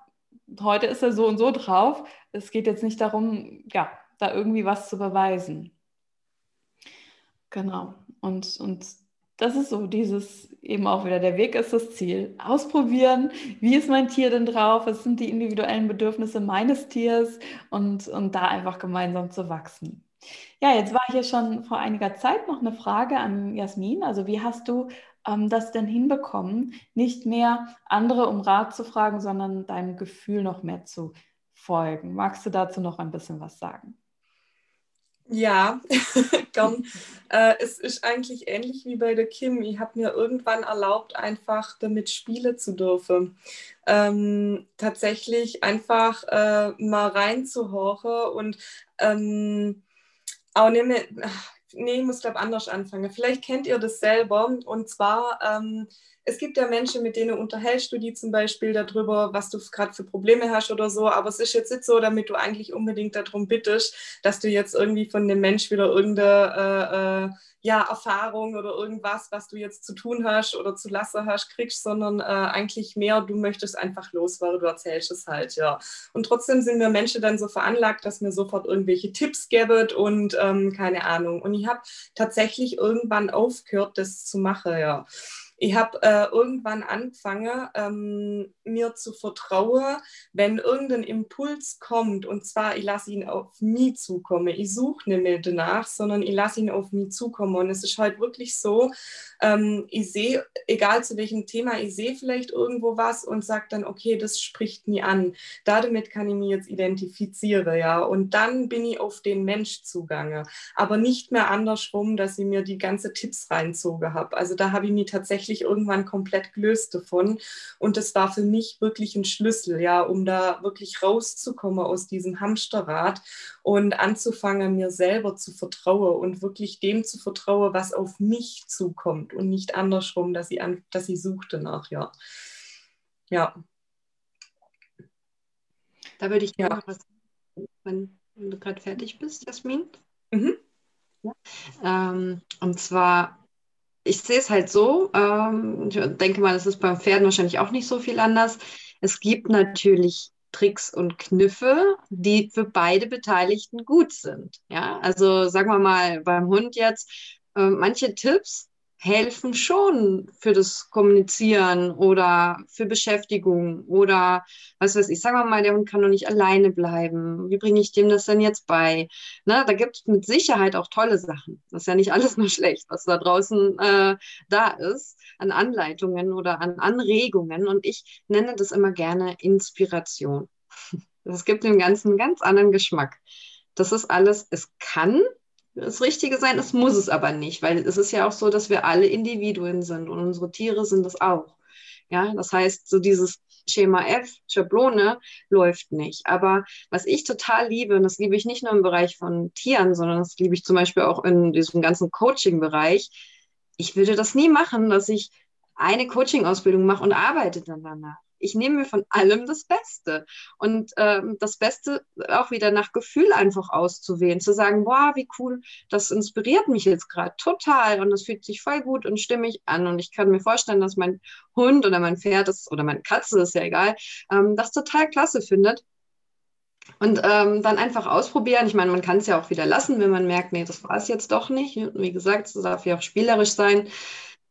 Speaker 1: heute ist er so und so drauf. Es geht jetzt nicht darum, ja, da irgendwie was zu beweisen. Genau. Und, und das ist so dieses eben auch wieder, der Weg ist das Ziel. Ausprobieren, wie ist mein Tier denn drauf, was sind die individuellen Bedürfnisse meines Tiers und, und da einfach gemeinsam zu wachsen. Ja, jetzt war hier schon vor einiger Zeit noch eine Frage an Jasmin. Also wie hast du ähm, das denn hinbekommen, nicht mehr andere um Rat zu fragen, sondern deinem Gefühl noch mehr zu folgen? Magst du dazu noch ein bisschen was sagen?
Speaker 3: Ja, gern. äh, es ist eigentlich ähnlich wie bei der Kim. Ich habe mir irgendwann erlaubt, einfach damit spielen zu dürfen. Ähm, tatsächlich einfach äh, mal reinzuhorchen und ähm, auch nicht nee, ich muss glaube anders anfangen. Vielleicht kennt ihr das selber und zwar ähm, es gibt ja Menschen, mit denen unterhältst du die zum Beispiel darüber, was du gerade für Probleme hast oder so, aber es ist jetzt nicht so, damit du eigentlich unbedingt darum bittest, dass du jetzt irgendwie von dem Mensch wieder irgendeine äh, äh, ja, Erfahrung oder irgendwas, was du jetzt zu tun hast oder zu lassen hast, kriegst, sondern äh, eigentlich mehr, du möchtest einfach loswerden, du erzählst es halt, ja. Und trotzdem sind wir Menschen dann so veranlagt, dass mir sofort irgendwelche Tipps geben und ähm, keine Ahnung. Und ich habe tatsächlich irgendwann aufgehört, das zu machen, ja. Ich habe äh, irgendwann angefangen, ähm, mir zu vertrauen, wenn irgendein Impuls kommt, und zwar, ich lasse ihn auf mich zukommen. Ich suche nicht mehr danach, sondern ich lasse ihn auf mich zukommen. Und es ist halt wirklich so, ähm, ich sehe, egal zu welchem Thema, ich sehe vielleicht irgendwo was und sage dann, okay, das spricht mich an. Damit kann ich mich jetzt identifizieren, ja. Und dann bin ich auf den Mensch zugange. Aber nicht mehr andersrum, dass ich mir die ganze Tipps reinzogen habe. Also da habe ich mich tatsächlich tatsächlich irgendwann komplett gelöst davon. Und das war für mich wirklich ein Schlüssel, ja, um da wirklich rauszukommen aus diesem Hamsterrad und anzufangen, mir selber zu vertrauen und wirklich dem zu vertrauen, was auf mich zukommt und nicht andersrum, dass sie, an, dass sie sucht danach, ja. Ja.
Speaker 2: Da würde ich ja noch was, wenn, wenn du gerade fertig bist, Jasmin. Mhm. Ja. Ähm, und zwar ich sehe es halt so, ähm, ich denke mal, das ist beim Pferden wahrscheinlich auch nicht so viel anders. Es gibt natürlich Tricks und Kniffe, die für beide Beteiligten gut sind. Ja, also sagen wir mal beim Hund jetzt, äh, manche Tipps helfen schon für das Kommunizieren oder für Beschäftigung oder was weiß ich, sagen wir mal, der Hund kann doch nicht alleine bleiben. Wie bringe ich dem das denn jetzt bei? Ne, da gibt es mit Sicherheit auch tolle Sachen. Das ist ja nicht alles nur schlecht, was da draußen äh, da ist an Anleitungen oder an Anregungen. Und ich nenne das immer gerne Inspiration. Das gibt dem Ganzen einen ganz anderen Geschmack. Das ist alles, es kann das Richtige sein, es muss es aber nicht, weil es ist ja auch so, dass wir alle Individuen sind und unsere Tiere sind es auch. Ja, das heißt, so dieses Schema F, Schablone, läuft nicht. Aber was ich total liebe, und das liebe ich nicht nur im Bereich von Tieren, sondern das liebe ich zum Beispiel auch in diesem ganzen Coaching-Bereich, ich würde das nie machen, dass ich eine Coaching-Ausbildung mache und arbeite dann danach ich nehme mir von allem das Beste. Und ähm, das Beste auch wieder nach Gefühl einfach auszuwählen, zu sagen, boah, wie cool, das inspiriert mich jetzt gerade total und das fühlt sich voll gut und stimmig an. Und ich kann mir vorstellen, dass mein Hund oder mein Pferd ist, oder meine Katze, ist ja egal, ähm, das total klasse findet. Und ähm, dann einfach ausprobieren. Ich meine, man kann es ja auch wieder lassen, wenn man merkt, nee, das war es jetzt doch nicht. Wie gesagt, es darf ja auch spielerisch sein.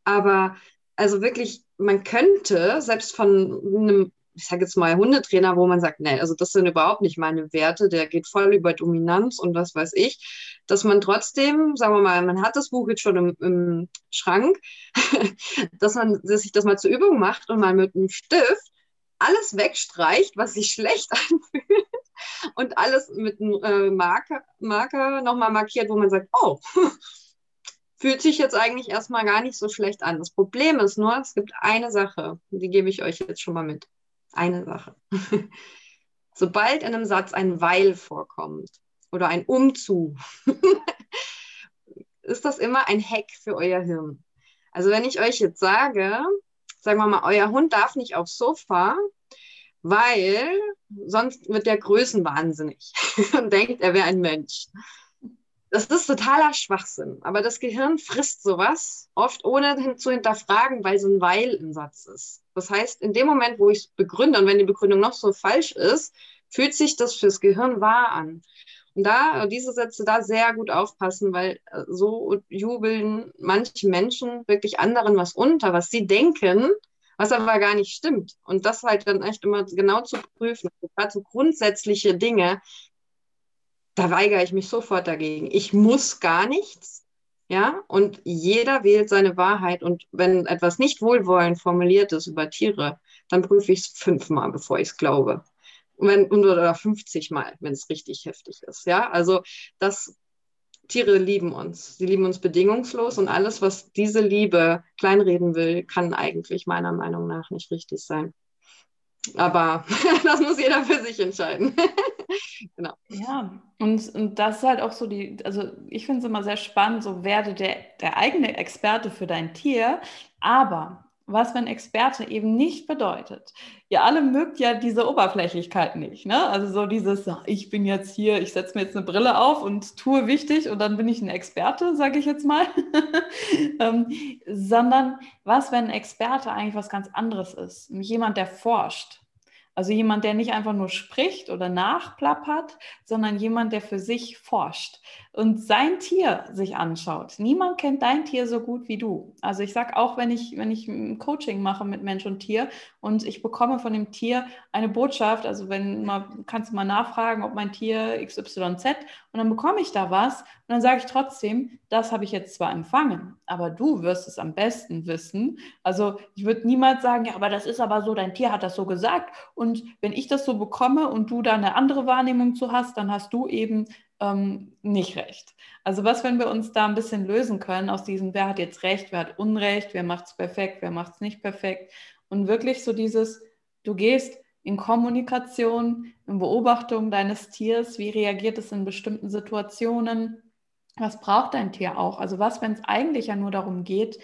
Speaker 2: Aber also wirklich, man könnte selbst von einem, ich sage jetzt mal, Hundetrainer, wo man sagt, nee, also das sind überhaupt nicht meine Werte, der geht voll über Dominanz und was weiß ich, dass man trotzdem, sagen wir mal, man hat das Buch jetzt schon im, im Schrank, dass man sich das mal zur Übung macht und mal mit einem Stift alles wegstreicht, was sich schlecht anfühlt und alles mit einem äh, Marker, Marker nochmal markiert, wo man sagt, oh, fühlt sich jetzt eigentlich erstmal gar nicht so schlecht an. Das Problem ist nur, es gibt eine Sache, die gebe ich euch jetzt schon mal mit. Eine Sache. Sobald in einem Satz ein Weil vorkommt oder ein Umzu, ist das immer ein Hack für euer Hirn. Also wenn ich euch jetzt sage, sagen wir mal, euer Hund darf nicht aufs Sofa, weil sonst wird der größenwahnsinnig und denkt, er wäre ein Mensch. Das ist totaler Schwachsinn. Aber das Gehirn frisst sowas oft ohne zu hinterfragen, weil so ein Weil im Satz ist. Das heißt, in dem Moment, wo ich es begründe und wenn die Begründung noch so falsch ist, fühlt sich das fürs Gehirn wahr an. Und da, diese Sätze da sehr gut aufpassen, weil äh, so jubeln manche Menschen wirklich anderen was unter, was sie denken, was aber gar nicht stimmt. Und das halt dann echt immer genau zu prüfen. Gerade so grundsätzliche Dinge, da weigere ich mich sofort dagegen. Ich muss gar nichts. Ja, und jeder wählt seine Wahrheit. Und wenn etwas nicht wohlwollend formuliert ist über Tiere, dann prüfe ich es fünfmal, bevor ich es glaube. Wenn, oder 50 Mal, wenn es richtig heftig ist. Ja, also das, Tiere lieben uns. Sie lieben uns bedingungslos und alles, was diese Liebe kleinreden will, kann eigentlich meiner Meinung nach nicht richtig sein. Aber das muss jeder für sich entscheiden.
Speaker 1: genau. Ja, und, und das ist halt auch so die, also ich finde es immer sehr spannend, so werde der, der eigene Experte für dein Tier, aber was, wenn Experte eben nicht bedeutet. Ihr alle mögt ja diese Oberflächlichkeit nicht. Ne? Also so dieses, ich bin jetzt hier, ich setze mir jetzt eine Brille auf und tue wichtig und dann bin ich ein Experte, sage ich jetzt mal. ähm, sondern was, wenn Experte eigentlich was ganz anderes ist? Jemand, der forscht. Also jemand, der nicht einfach nur spricht oder nachplappert, sondern jemand, der für sich forscht und sein Tier sich anschaut. Niemand kennt dein Tier so gut wie du. Also ich sage auch, wenn ich, wenn ich ein Coaching mache mit Mensch und Tier und ich bekomme von dem Tier eine Botschaft, also wenn mal, kannst du mal nachfragen, ob mein Tier XYZ und dann bekomme ich da was und dann sage ich trotzdem, das habe ich jetzt zwar empfangen, aber du wirst es am besten wissen. Also ich würde niemals sagen, ja, aber das ist aber so, dein Tier hat das so gesagt und wenn ich das so bekomme und du da eine andere Wahrnehmung zu hast, dann hast du eben ähm, nicht recht. Also was, wenn wir uns da ein bisschen lösen können aus diesem, wer hat jetzt recht, wer hat Unrecht, wer macht es perfekt, wer macht es nicht perfekt und wirklich so dieses, du gehst in Kommunikation, in Beobachtung deines Tiers, wie reagiert es in bestimmten Situationen, was braucht dein Tier auch? Also was, wenn es eigentlich ja nur darum geht,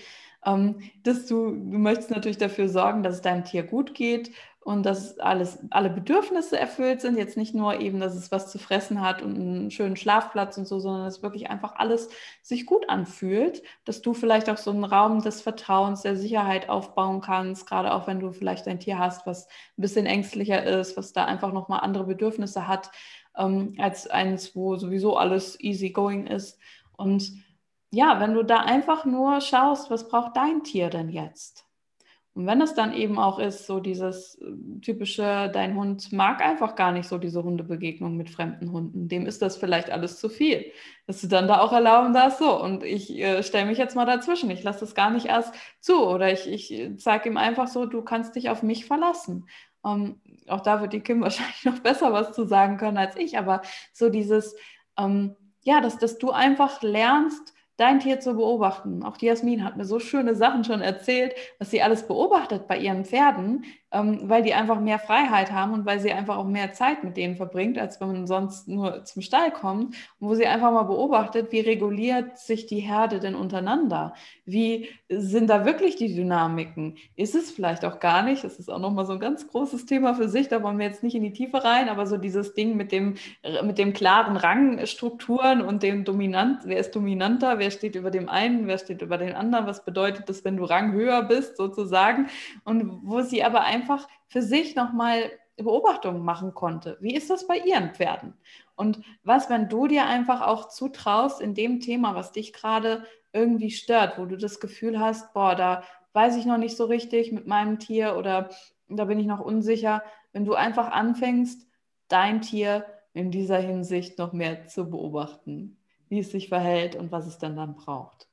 Speaker 1: ähm, dass du, du möchtest natürlich dafür sorgen, dass es deinem Tier gut geht und dass alles, alle Bedürfnisse erfüllt sind. Jetzt nicht nur eben, dass es was zu fressen hat und einen schönen Schlafplatz und so, sondern dass wirklich einfach alles sich gut anfühlt, dass du vielleicht auch so einen Raum des Vertrauens, der Sicherheit aufbauen kannst, gerade auch wenn du vielleicht ein Tier hast, was ein bisschen ängstlicher ist, was da einfach nochmal andere Bedürfnisse hat, ähm, als eins, wo sowieso alles easy going ist. Und ja, wenn du da einfach nur schaust, was braucht dein Tier denn jetzt? Und wenn es dann eben auch ist, so dieses äh, typische, dein Hund mag einfach gar nicht so diese Hundebegegnung mit fremden Hunden, dem ist das vielleicht alles zu viel, dass du dann da auch erlauben darfst, so, und ich äh, stelle mich jetzt mal dazwischen, ich lasse das gar nicht erst zu oder ich, ich zeige ihm einfach so, du kannst dich auf mich verlassen. Ähm, auch da wird die Kim wahrscheinlich noch besser was zu sagen können als ich, aber so dieses, ähm, ja, dass, dass du einfach lernst, dein Tier zu beobachten. Auch die Jasmin hat mir so schöne Sachen schon erzählt, was sie alles beobachtet bei ihren Pferden, ähm, weil die einfach mehr Freiheit haben und weil sie einfach auch mehr Zeit mit denen verbringt, als wenn man sonst nur zum Stall kommt. Und wo sie einfach mal beobachtet, wie reguliert sich die Herde denn untereinander? Wie sind da wirklich die Dynamiken? Ist es vielleicht auch gar nicht? Das ist auch nochmal so ein ganz großes Thema für sich, da wollen wir jetzt nicht in die Tiefe rein, aber so dieses Ding mit dem, mit dem klaren Rangstrukturen und dem Dominant, wer ist dominanter, wer steht über dem einen, wer steht über den anderen, was bedeutet das, wenn du Rang höher bist, sozusagen? Und wo sie aber einfach für sich nochmal Beobachtungen machen konnte. Wie ist das bei ihren Pferden? Und was, wenn du dir einfach auch zutraust in dem Thema, was dich gerade irgendwie stört, wo du das Gefühl hast, boah, da weiß ich noch nicht so richtig mit meinem Tier oder da bin ich noch unsicher, wenn du einfach anfängst, dein Tier in dieser Hinsicht noch mehr zu beobachten, wie es sich verhält und was es dann dann braucht.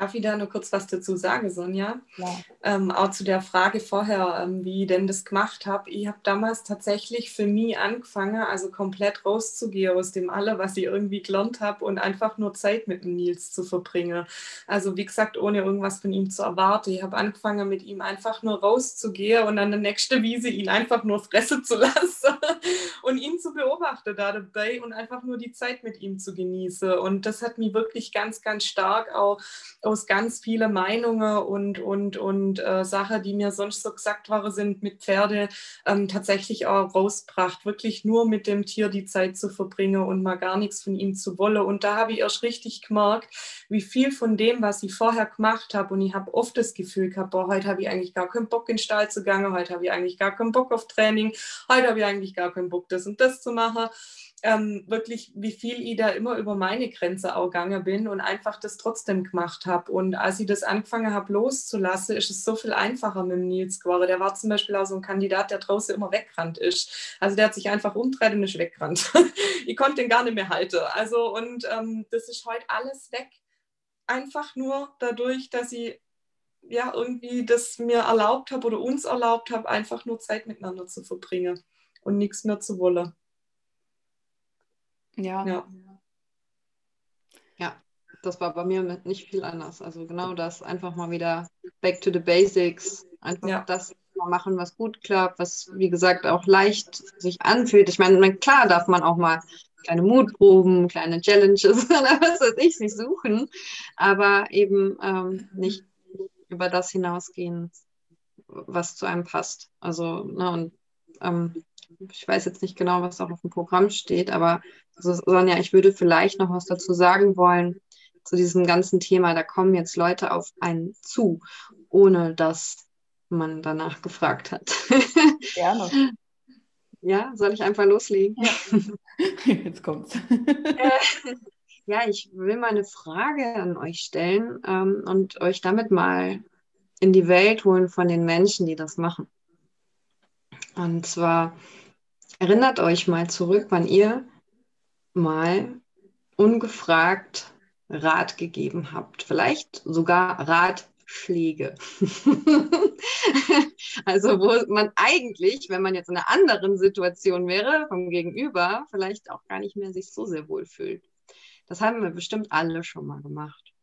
Speaker 3: Darf ich da nur kurz was dazu sagen, Sonja? Ja. Ähm, auch zu der Frage vorher, ähm, wie ich denn das gemacht habe. Ich habe damals tatsächlich für mich angefangen, also komplett rauszugehen aus dem alle, was ich irgendwie gelernt habe und einfach nur Zeit mit dem Nils zu verbringen. Also wie gesagt, ohne irgendwas von ihm zu erwarten. Ich habe angefangen, mit ihm einfach nur rauszugehen und an der nächsten Wiese ihn einfach nur fressen zu lassen und ihn zu beobachten da dabei und einfach nur die Zeit mit ihm zu genießen. Und das hat mich wirklich ganz, ganz stark auch aus ganz viele Meinungen und, und, und äh, Sachen, die mir sonst so gesagt waren, sind mit Pferde ähm, tatsächlich auch rausgebracht. Wirklich nur mit dem Tier die Zeit zu verbringen und mal gar nichts von ihm zu wollen. Und da habe ich erst richtig gemerkt, wie viel von dem, was ich vorher gemacht habe, und ich habe oft das Gefühl gehabt, boah, heute habe ich eigentlich gar keinen Bock in den Stall zu gehen, heute habe ich eigentlich gar keinen Bock auf Training, heute habe ich eigentlich gar keinen Bock, das und das zu machen ähm, wirklich, wie viel ich da immer über meine Grenze auch gegangen bin und einfach das trotzdem gemacht habe. Und als ich das angefangen habe loszulassen, ist es so viel einfacher mit dem Nils geworden. Der war zum Beispiel auch so ein Kandidat, der draußen immer weggerannt ist. Also der hat sich einfach umdreht und ist weggerannt. ich konnte den gar nicht mehr halten. Also und ähm, das ist heute alles weg. Einfach nur dadurch, dass ich ja irgendwie das mir erlaubt habe oder uns erlaubt habe, einfach nur Zeit miteinander zu verbringen und nichts mehr zu wollen.
Speaker 2: Ja. ja. Ja, das war bei mir nicht viel anders. Also genau das, einfach mal wieder back to the basics, einfach ja. das machen, was gut klappt, was wie gesagt auch leicht sich anfühlt. Ich meine, klar darf man auch mal kleine Mutproben, kleine Challenges oder was weiß ich sich suchen, aber eben ähm, nicht über das hinausgehen, was zu einem passt. Also, ne, und ähm, ich weiß jetzt nicht genau, was auch auf dem Programm steht, aber also Sonja, ich würde vielleicht noch was dazu sagen wollen zu diesem ganzen Thema. Da kommen jetzt Leute auf einen zu, ohne dass man danach gefragt hat. Gerne. Ja, soll ich einfach loslegen? Ja. Jetzt kommt's. Äh, ja, ich will mal eine Frage an euch stellen ähm, und euch damit mal in die Welt holen von den Menschen, die das machen. Und zwar erinnert euch mal zurück, wann ihr mal ungefragt Rat gegeben habt. Vielleicht sogar Ratschläge. also wo man eigentlich, wenn man jetzt in einer anderen Situation wäre, vom Gegenüber, vielleicht auch gar nicht mehr sich so sehr wohl fühlt. Das haben wir bestimmt alle schon mal gemacht.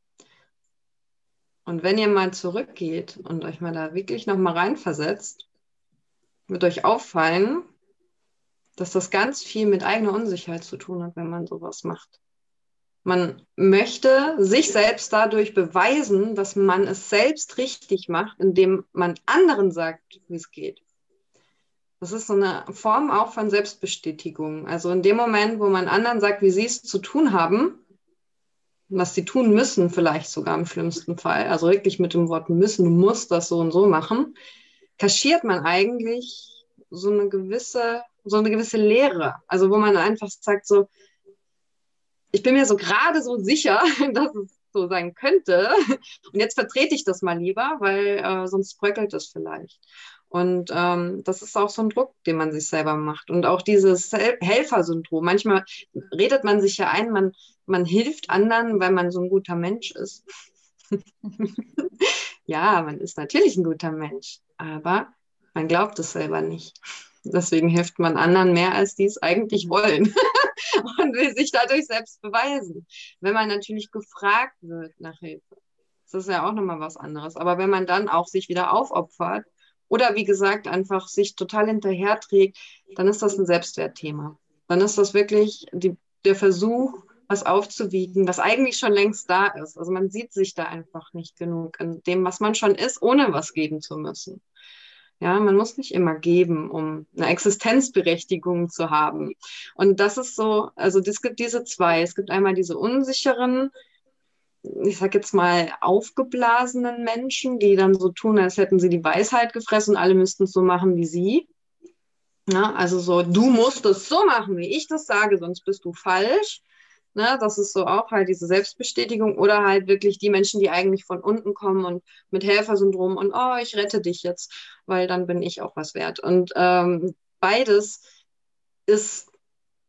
Speaker 2: Und wenn ihr mal zurückgeht und euch mal da wirklich nochmal reinversetzt, wird euch auffallen, dass das ganz viel mit eigener Unsicherheit zu tun hat, wenn man sowas macht. Man möchte sich selbst dadurch beweisen, dass man es selbst richtig macht, indem man anderen sagt, wie es geht. Das ist so eine Form auch von Selbstbestätigung. Also in dem Moment, wo man anderen sagt, wie sie es zu tun haben, was sie tun müssen, vielleicht sogar im schlimmsten Fall, also wirklich mit dem Wort müssen, du musst das so und so machen, kaschiert man eigentlich so eine gewisse, so eine gewisse Leere. Also wo man einfach sagt, so, ich bin mir so gerade so sicher, dass es so sein könnte. Und jetzt vertrete ich das mal lieber, weil äh, sonst bröckelt es vielleicht. Und ähm, das ist auch so ein Druck, den man sich selber macht. Und auch dieses Helfersyndrom. Manchmal redet man sich ja ein, man, man hilft anderen, weil man so ein guter Mensch ist. ja, man ist natürlich ein guter Mensch, aber man glaubt es selber nicht. Deswegen hilft man anderen mehr, als die es eigentlich wollen und will sich dadurch selbst beweisen. Wenn man natürlich gefragt wird nach Hilfe, das ist ja auch nochmal was anderes. Aber wenn man dann auch sich wieder aufopfert oder wie gesagt einfach sich total hinterherträgt, dann ist das ein Selbstwertthema. Dann ist das wirklich die, der Versuch, was aufzuwiegen, was eigentlich schon längst da ist. Also man sieht sich da einfach nicht genug in dem, was man schon ist, ohne was geben zu müssen. Ja, man muss nicht immer geben, um eine Existenzberechtigung zu haben. Und das ist so, also es gibt diese zwei. Es gibt einmal diese unsicheren, ich sag jetzt mal, aufgeblasenen Menschen, die dann so tun, als hätten sie die Weisheit gefressen und alle müssten es so machen wie sie. Ja, also so, du musst es so machen, wie ich das sage, sonst bist du falsch. Ne, das ist so auch halt diese Selbstbestätigung oder halt wirklich die Menschen, die eigentlich von unten kommen und mit Helfersyndrom und oh, ich rette dich jetzt, weil dann bin ich auch was wert. Und ähm, beides ist,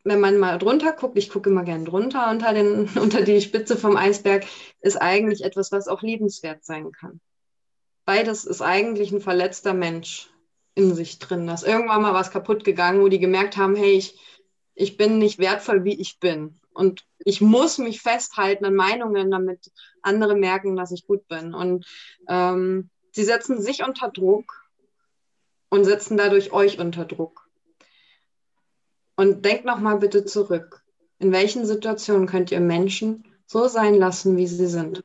Speaker 2: wenn man mal drunter guckt, ich gucke immer gern drunter unter, den, unter die Spitze vom Eisberg, ist eigentlich etwas, was auch liebenswert sein kann. Beides ist eigentlich ein verletzter Mensch in sich drin. Da ist irgendwann mal was kaputt gegangen, wo die gemerkt haben, hey, ich, ich bin nicht wertvoll, wie ich bin. Und ich muss mich festhalten an Meinungen, damit andere merken, dass ich gut bin. Und ähm, sie setzen sich unter Druck und setzen dadurch euch unter Druck. Und denkt nochmal bitte zurück. In welchen Situationen könnt ihr Menschen so sein lassen, wie sie sind?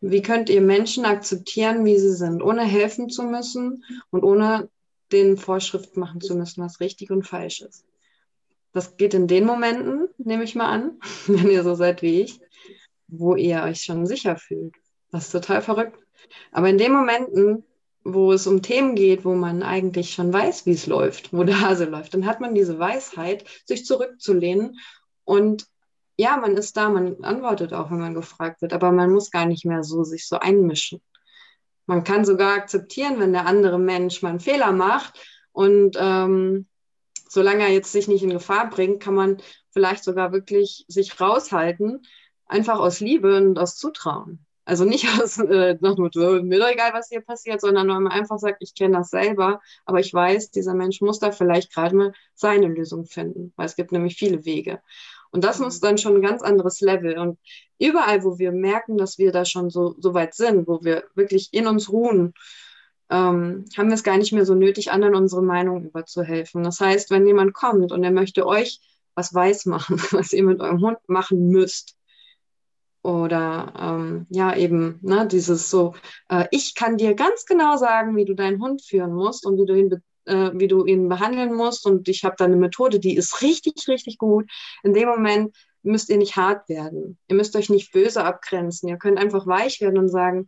Speaker 2: Wie könnt ihr Menschen akzeptieren, wie sie sind, ohne helfen zu müssen und ohne den Vorschrift machen zu müssen, was richtig und falsch ist? Das geht in den Momenten, nehme ich mal an, wenn ihr so seid wie ich, wo ihr euch schon sicher fühlt. Das ist total verrückt. Aber in den Momenten, wo es um Themen geht, wo man eigentlich schon weiß, wie es läuft, wo der Hase läuft, dann hat man diese Weisheit, sich zurückzulehnen und ja, man ist da, man antwortet auch, wenn man gefragt wird, aber man muss gar nicht mehr so sich so einmischen. Man kann sogar akzeptieren, wenn der andere Mensch mal einen Fehler macht und ähm, solange er jetzt sich nicht in Gefahr bringt, kann man vielleicht sogar wirklich sich raushalten, einfach aus Liebe und aus Zutrauen. Also nicht aus äh, mir doch egal, was hier passiert, sondern nur man einfach sagt, ich kenne das selber, aber ich weiß, dieser Mensch muss da vielleicht gerade mal seine Lösung finden, weil es gibt nämlich viele Wege. Und das ist dann schon ein ganz anderes Level. Und überall, wo wir merken, dass wir da schon so, so weit sind, wo wir wirklich in uns ruhen, ähm, haben wir es gar nicht mehr so nötig, anderen unsere Meinung überzuhelfen. Das heißt, wenn jemand kommt und er möchte euch was weiß machen, was ihr mit eurem Hund machen müsst, oder ähm, ja, eben ne, dieses so, äh, ich kann dir ganz genau sagen, wie du deinen Hund führen musst und wie du ihn, äh, wie du ihn behandeln musst und ich habe da eine Methode, die ist richtig, richtig gut. In dem Moment müsst ihr nicht hart werden. Ihr müsst euch nicht böse abgrenzen. Ihr könnt einfach weich werden und sagen,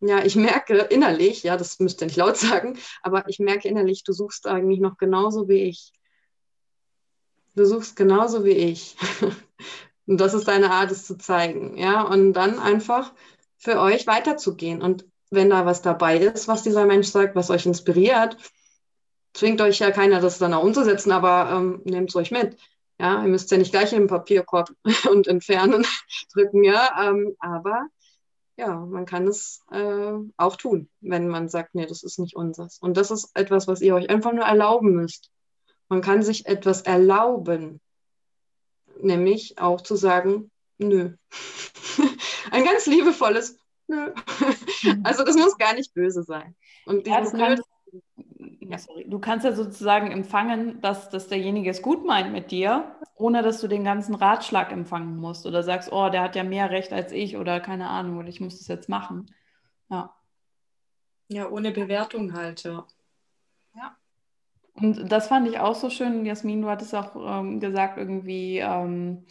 Speaker 2: ja, ich merke innerlich, ja, das müsst ihr nicht laut sagen, aber ich merke innerlich, du suchst eigentlich noch genauso wie ich. Du suchst genauso wie ich. Und das ist deine Art, es zu zeigen, ja, und dann einfach für euch weiterzugehen. Und wenn da was dabei ist, was dieser Mensch sagt, was euch inspiriert, zwingt euch ja keiner, das dann auch umzusetzen, aber ähm, nehmt es euch mit. Ja, ihr müsst ja nicht gleich in den Papierkorb und entfernen drücken, ja, ähm, aber ja, man kann es äh, auch tun, wenn man sagt, nee, das ist nicht unseres. Und das ist etwas, was ihr euch einfach nur erlauben müsst. Man kann sich etwas erlauben, nämlich auch zu sagen, nö. Ein ganz liebevolles Nö. Also das muss gar nicht böse sein.
Speaker 1: Und dieses ja, Nö, ja. Sorry. Du kannst ja sozusagen empfangen, dass, dass derjenige es gut meint mit dir, ohne dass du den ganzen Ratschlag empfangen musst oder sagst, oh, der hat ja mehr Recht als ich oder keine Ahnung, oder ich muss das jetzt machen. Ja.
Speaker 3: Ja, ohne Bewertung halt, ja.
Speaker 1: Ja. Und das fand ich auch so schön, Jasmin, du hattest auch ähm, gesagt, irgendwie, ähm,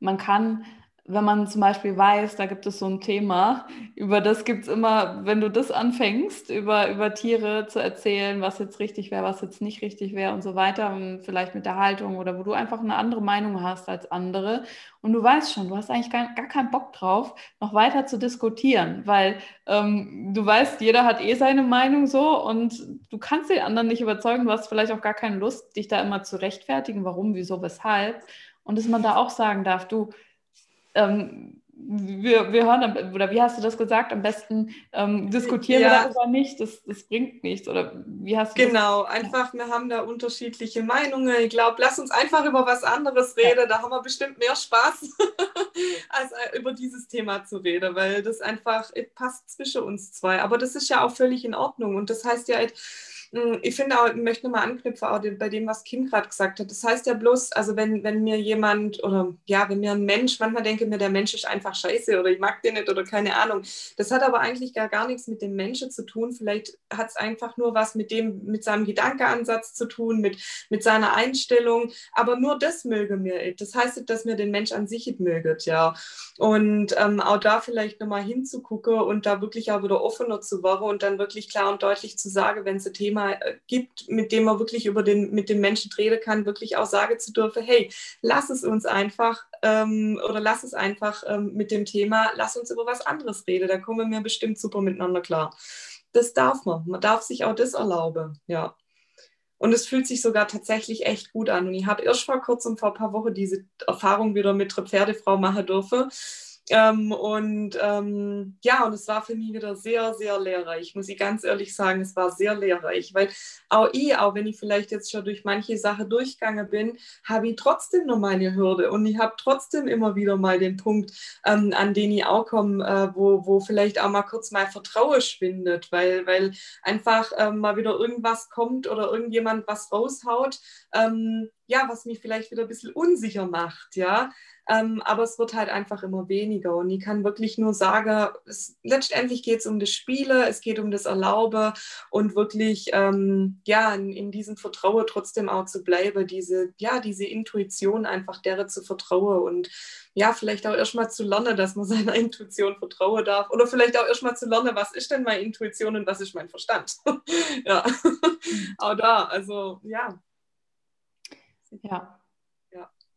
Speaker 1: man kann wenn man zum Beispiel weiß, da gibt es so ein Thema, über das gibt es immer, wenn du das anfängst, über, über Tiere zu erzählen, was jetzt richtig wäre, was jetzt nicht richtig wäre und so weiter, und vielleicht mit der Haltung oder wo du einfach eine andere Meinung hast als andere. Und du weißt schon, du hast eigentlich gar, gar keinen Bock drauf, noch weiter zu diskutieren, weil ähm, du weißt, jeder hat eh seine Meinung so und du kannst den anderen nicht überzeugen, du hast vielleicht auch gar keine Lust, dich da immer zu rechtfertigen, warum, wieso, weshalb. Und dass man da auch sagen darf, du, ähm, wir, wir hören, oder wie hast du das gesagt? Am besten ähm, diskutieren ja. wir darüber nicht, das, das bringt nichts. Oder wie hast
Speaker 3: du Genau, das? einfach, wir haben da unterschiedliche Meinungen. Ich glaube, lass uns einfach über was anderes reden. Ja. Da haben wir bestimmt mehr Spaß, als äh, über dieses Thema zu reden, weil das einfach passt zwischen uns zwei. Aber das ist ja auch völlig in Ordnung. Und das heißt ja, hm, ich finde auch, ich möchte nochmal anknüpfen auch bei dem, was Kim gerade gesagt hat. Das heißt ja bloß, also wenn, wenn mir jemand oder ja, wenn mir ein Mensch, manchmal denke mir, der Mensch ist einfach scheiße oder ich mag den nicht oder keine Ahnung. Das hat aber eigentlich gar, gar nichts mit dem Menschen zu tun. Vielleicht hat es einfach nur was mit dem, mit seinem Gedankeansatz zu tun, mit, mit seiner Einstellung. Aber nur das möge mir. Das heißt nicht, dass mir den Mensch an sich möget, ja. Und ähm, auch da vielleicht nochmal hinzugucken und da wirklich auch wieder offener zu werden und dann wirklich klar und deutlich zu sagen, wenn es ein Thema äh, gibt, mit dem man wirklich über den, mit den Menschen reden kann, wirklich auch sagen zu dürfen, hey, lass es uns einfach ähm, oder lass es einfach ähm, mit dem Thema, lass uns über was anderes reden, da kommen wir bestimmt super miteinander klar. Das darf man, man darf sich auch das erlauben, ja. Und es fühlt sich sogar tatsächlich echt gut an. Und ich habe erst vor kurzem, vor ein paar Wochen, diese Erfahrung wieder mit der Pferdefrau machen dürfen. Ähm, und ähm, ja, und es war für mich wieder sehr, sehr lehrreich, muss ich ganz ehrlich sagen, es war sehr lehrreich, weil auch ich, auch wenn ich vielleicht jetzt schon durch manche Sachen durchgegangen bin, habe ich trotzdem noch meine Hürde und ich habe trotzdem immer wieder mal den Punkt, ähm, an den ich auch komme, äh, wo, wo vielleicht auch mal kurz mein Vertrauen schwindet, weil, weil einfach ähm, mal wieder irgendwas kommt oder irgendjemand was raushaut, ähm, ja, was mich vielleicht wieder ein bisschen unsicher macht, ja. Ähm, aber es wird halt einfach immer weniger. Und ich kann wirklich nur sagen, es, letztendlich geht es um das Spiele, es geht um das Erlaube und wirklich ähm, ja, in, in, diesem Vertrauen trotzdem auch zu bleiben, diese, ja, diese Intuition einfach derer zu vertrauen und ja, vielleicht auch erstmal zu lernen, dass man seiner Intuition vertrauen darf. Oder vielleicht auch erstmal zu lernen, was ist denn meine Intuition und was ist mein Verstand. ja, auch da, also ja.
Speaker 1: Ja,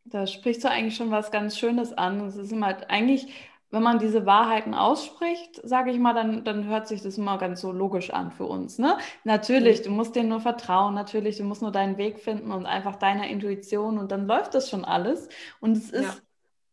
Speaker 1: da sprichst du eigentlich schon was ganz Schönes an. Es ist immer halt eigentlich, wenn man diese Wahrheiten ausspricht, sage ich mal, dann, dann hört sich das immer ganz so logisch an für uns. Ne? Natürlich, du musst denen nur vertrauen, natürlich, du musst nur deinen Weg finden und einfach deiner Intuition und dann läuft das schon alles. Und es ist, ja.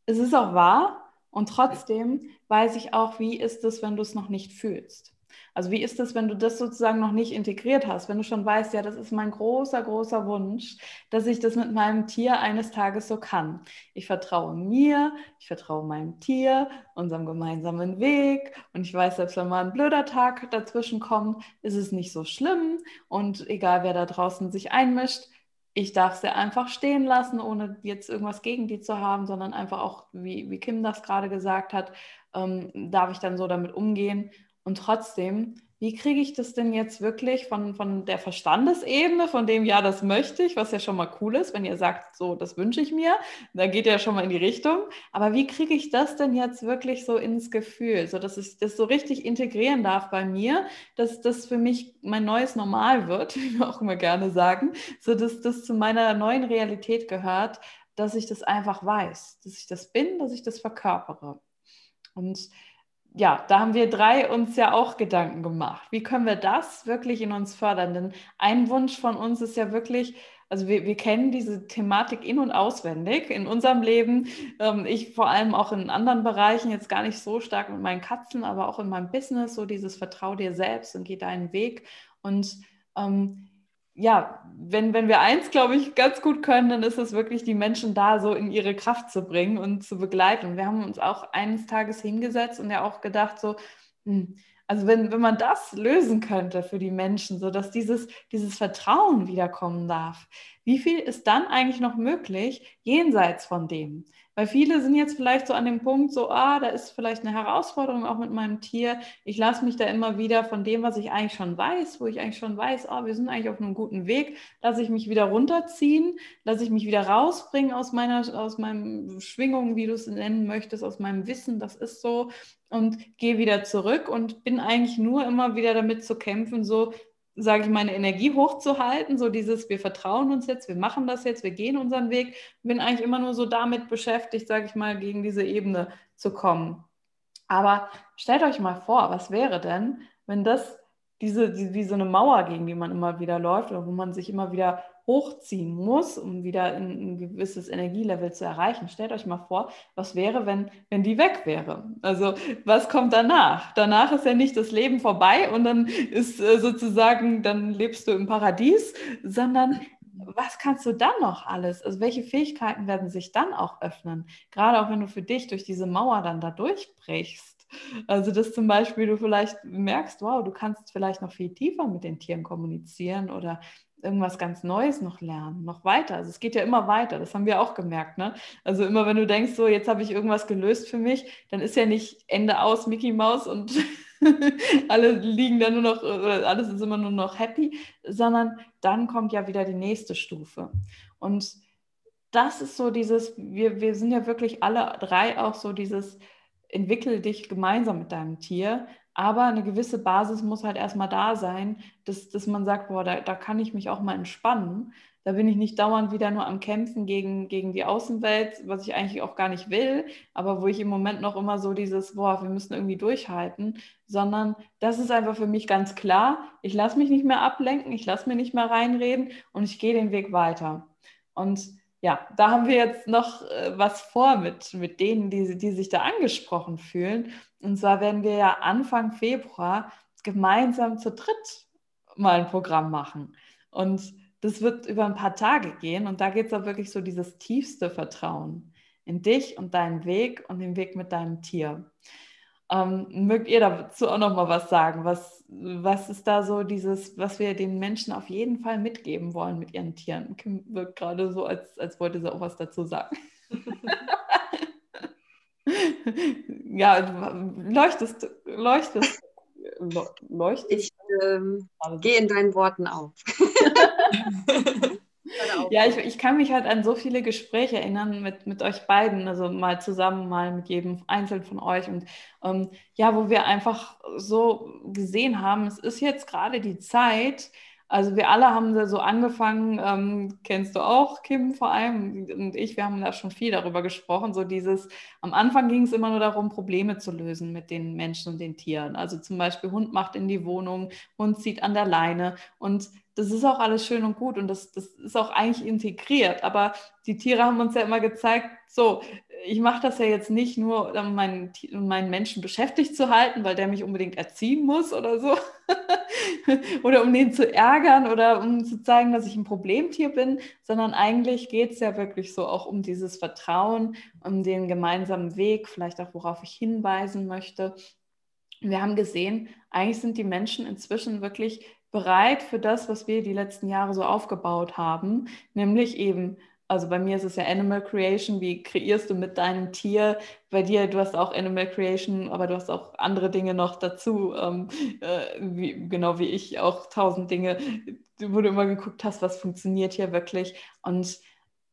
Speaker 1: es ist auch wahr und trotzdem weiß ich auch, wie ist es, wenn du es noch nicht fühlst. Also wie ist es, wenn du das sozusagen noch nicht integriert hast, wenn du schon weißt, ja, das ist mein großer, großer Wunsch, dass ich das mit meinem Tier eines Tages so kann. Ich vertraue mir, ich vertraue meinem Tier, unserem gemeinsamen Weg. Und ich weiß, selbst wenn mal ein blöder Tag dazwischen kommt, ist es nicht so schlimm. Und egal wer da draußen sich einmischt, ich darf sie einfach stehen lassen, ohne jetzt irgendwas gegen die zu haben, sondern einfach auch, wie, wie Kim das gerade gesagt hat, ähm, darf ich dann so damit umgehen und trotzdem, wie kriege ich das denn jetzt wirklich von, von der Verstandesebene, von dem, ja, das möchte ich, was ja schon mal cool ist, wenn ihr sagt, so, das wünsche ich mir, da geht ja schon mal in die Richtung. Aber wie kriege ich das denn jetzt wirklich so ins Gefühl, so dass ich das so richtig integrieren darf bei mir, dass das für mich mein neues Normal wird, wie wir auch immer gerne sagen, so dass das zu meiner neuen Realität gehört, dass ich das einfach weiß, dass ich das bin, dass ich das verkörpere. Und ja, da haben wir drei uns ja auch Gedanken gemacht. Wie können wir das wirklich in uns fördern? Denn ein Wunsch von uns ist ja wirklich, also wir, wir kennen diese Thematik in- und auswendig in unserem Leben. Ähm, ich vor allem auch in anderen Bereichen, jetzt gar nicht so stark mit meinen Katzen, aber auch in meinem Business, so dieses Vertrau dir selbst und geh deinen Weg. Und ähm, ja, wenn, wenn wir eins, glaube ich, ganz gut können, dann ist es wirklich, die Menschen da so in ihre Kraft zu bringen und zu begleiten. Wir haben uns auch eines Tages hingesetzt und ja auch gedacht, so, hm, Also wenn, wenn man das lösen könnte für die Menschen, sodass dieses, dieses Vertrauen wiederkommen darf, wie viel ist dann eigentlich noch möglich jenseits von dem? Weil viele sind jetzt vielleicht so an dem Punkt, so, ah, da ist vielleicht eine Herausforderung auch mit meinem Tier. Ich lasse mich da immer wieder von dem, was ich eigentlich schon weiß, wo ich eigentlich schon weiß, oh, wir sind eigentlich auf einem guten Weg, lasse ich mich wieder runterziehen, lasse ich mich wieder rausbringen aus meiner, aus meinem Schwingung, wie du es nennen möchtest, aus meinem Wissen, das ist so, und gehe wieder zurück und bin eigentlich nur immer wieder damit zu kämpfen, so, sage ich, meine Energie hochzuhalten, so dieses, wir vertrauen uns jetzt, wir machen das jetzt, wir gehen unseren Weg, bin eigentlich immer nur so damit beschäftigt, sage ich mal, gegen diese Ebene zu kommen. Aber stellt euch mal vor, was wäre denn, wenn das diese, die, wie so eine Mauer, gegen die man immer wieder läuft oder wo man sich immer wieder hochziehen muss, um wieder ein, gewisses Energielevel zu erreichen. Stellt euch mal vor, was wäre, wenn, wenn die weg wäre? Also was kommt danach? Danach ist ja nicht das Leben vorbei und dann ist äh, sozusagen, dann lebst du im Paradies, sondern was kannst du dann noch alles? Also welche Fähigkeiten werden sich dann auch öffnen? Gerade auch wenn du für dich durch diese Mauer dann da durchbrichst. Also, dass zum Beispiel du vielleicht merkst, wow, du kannst vielleicht noch viel tiefer mit den Tieren kommunizieren oder irgendwas ganz Neues noch lernen, noch weiter. Also es geht ja immer weiter, das haben wir auch gemerkt. Ne? Also immer wenn du denkst, so jetzt habe ich irgendwas gelöst für mich, dann ist ja nicht Ende aus Mickey Mouse und alle liegen da nur noch, oder alles ist immer nur noch happy, sondern dann kommt ja wieder die nächste Stufe. Und das ist so dieses, wir, wir sind ja wirklich alle drei auch so dieses, entwickel dich gemeinsam mit deinem Tier, aber eine gewisse Basis muss halt erstmal da sein, dass, dass man sagt, boah, da, da kann ich mich auch mal entspannen. Da bin ich nicht dauernd wieder nur am Kämpfen gegen, gegen die Außenwelt, was ich eigentlich auch gar nicht will, aber wo ich im Moment noch immer so dieses, boah, wir müssen irgendwie durchhalten, sondern das ist einfach für mich ganz klar, ich lasse mich nicht mehr ablenken, ich lasse mir nicht mehr reinreden und ich gehe den Weg weiter. Und ja, da haben wir jetzt noch äh, was vor mit, mit denen, die, die sich da angesprochen fühlen. Und zwar werden wir ja Anfang Februar gemeinsam zu dritt mal ein Programm machen. Und das wird über ein paar Tage gehen. Und da geht es auch wirklich so dieses tiefste Vertrauen in dich und deinen Weg und den Weg mit deinem Tier. Ähm, mögt ihr dazu auch noch mal was sagen? Was, was ist da so dieses, was wir den Menschen auf jeden Fall mitgeben wollen mit ihren Tieren? Kim wirkt gerade so, als, als wollte sie auch was dazu sagen. ja, leuchtest, leuchtest,
Speaker 2: leuchtest. Ich ähm, gehe in deinen Worten auf.
Speaker 1: Ja, ich, ich kann mich halt an so viele Gespräche erinnern mit, mit euch beiden, also mal zusammen, mal mit jedem einzeln von euch. Und ähm, ja, wo wir einfach so gesehen haben, es ist jetzt gerade die Zeit, also wir alle haben da so angefangen, ähm, kennst du auch, Kim vor allem und ich, wir haben da schon viel darüber gesprochen, so dieses, am Anfang ging es immer nur darum, Probleme zu lösen mit den Menschen und den Tieren. Also zum Beispiel Hund macht in die Wohnung, Hund zieht an der Leine und das ist auch alles schön und gut und das, das ist auch eigentlich integriert. Aber die Tiere haben uns ja immer gezeigt, so, ich mache das ja jetzt nicht nur, um meinen, meinen Menschen beschäftigt zu halten, weil der mich unbedingt erziehen muss oder so. oder um den zu ärgern oder um zu zeigen, dass ich ein Problemtier bin, sondern eigentlich geht es ja wirklich so auch um dieses Vertrauen, um den gemeinsamen Weg, vielleicht auch worauf ich hinweisen möchte. Wir haben gesehen, eigentlich sind die Menschen inzwischen wirklich bereit für das, was wir die letzten Jahre so aufgebaut haben, nämlich eben also bei mir ist es ja Animal Creation, wie kreierst du mit deinem Tier? Bei dir, du hast auch Animal Creation, aber du hast auch andere Dinge noch dazu, ähm, äh, wie, genau wie ich auch tausend Dinge, wo du immer geguckt hast, was funktioniert hier wirklich. Und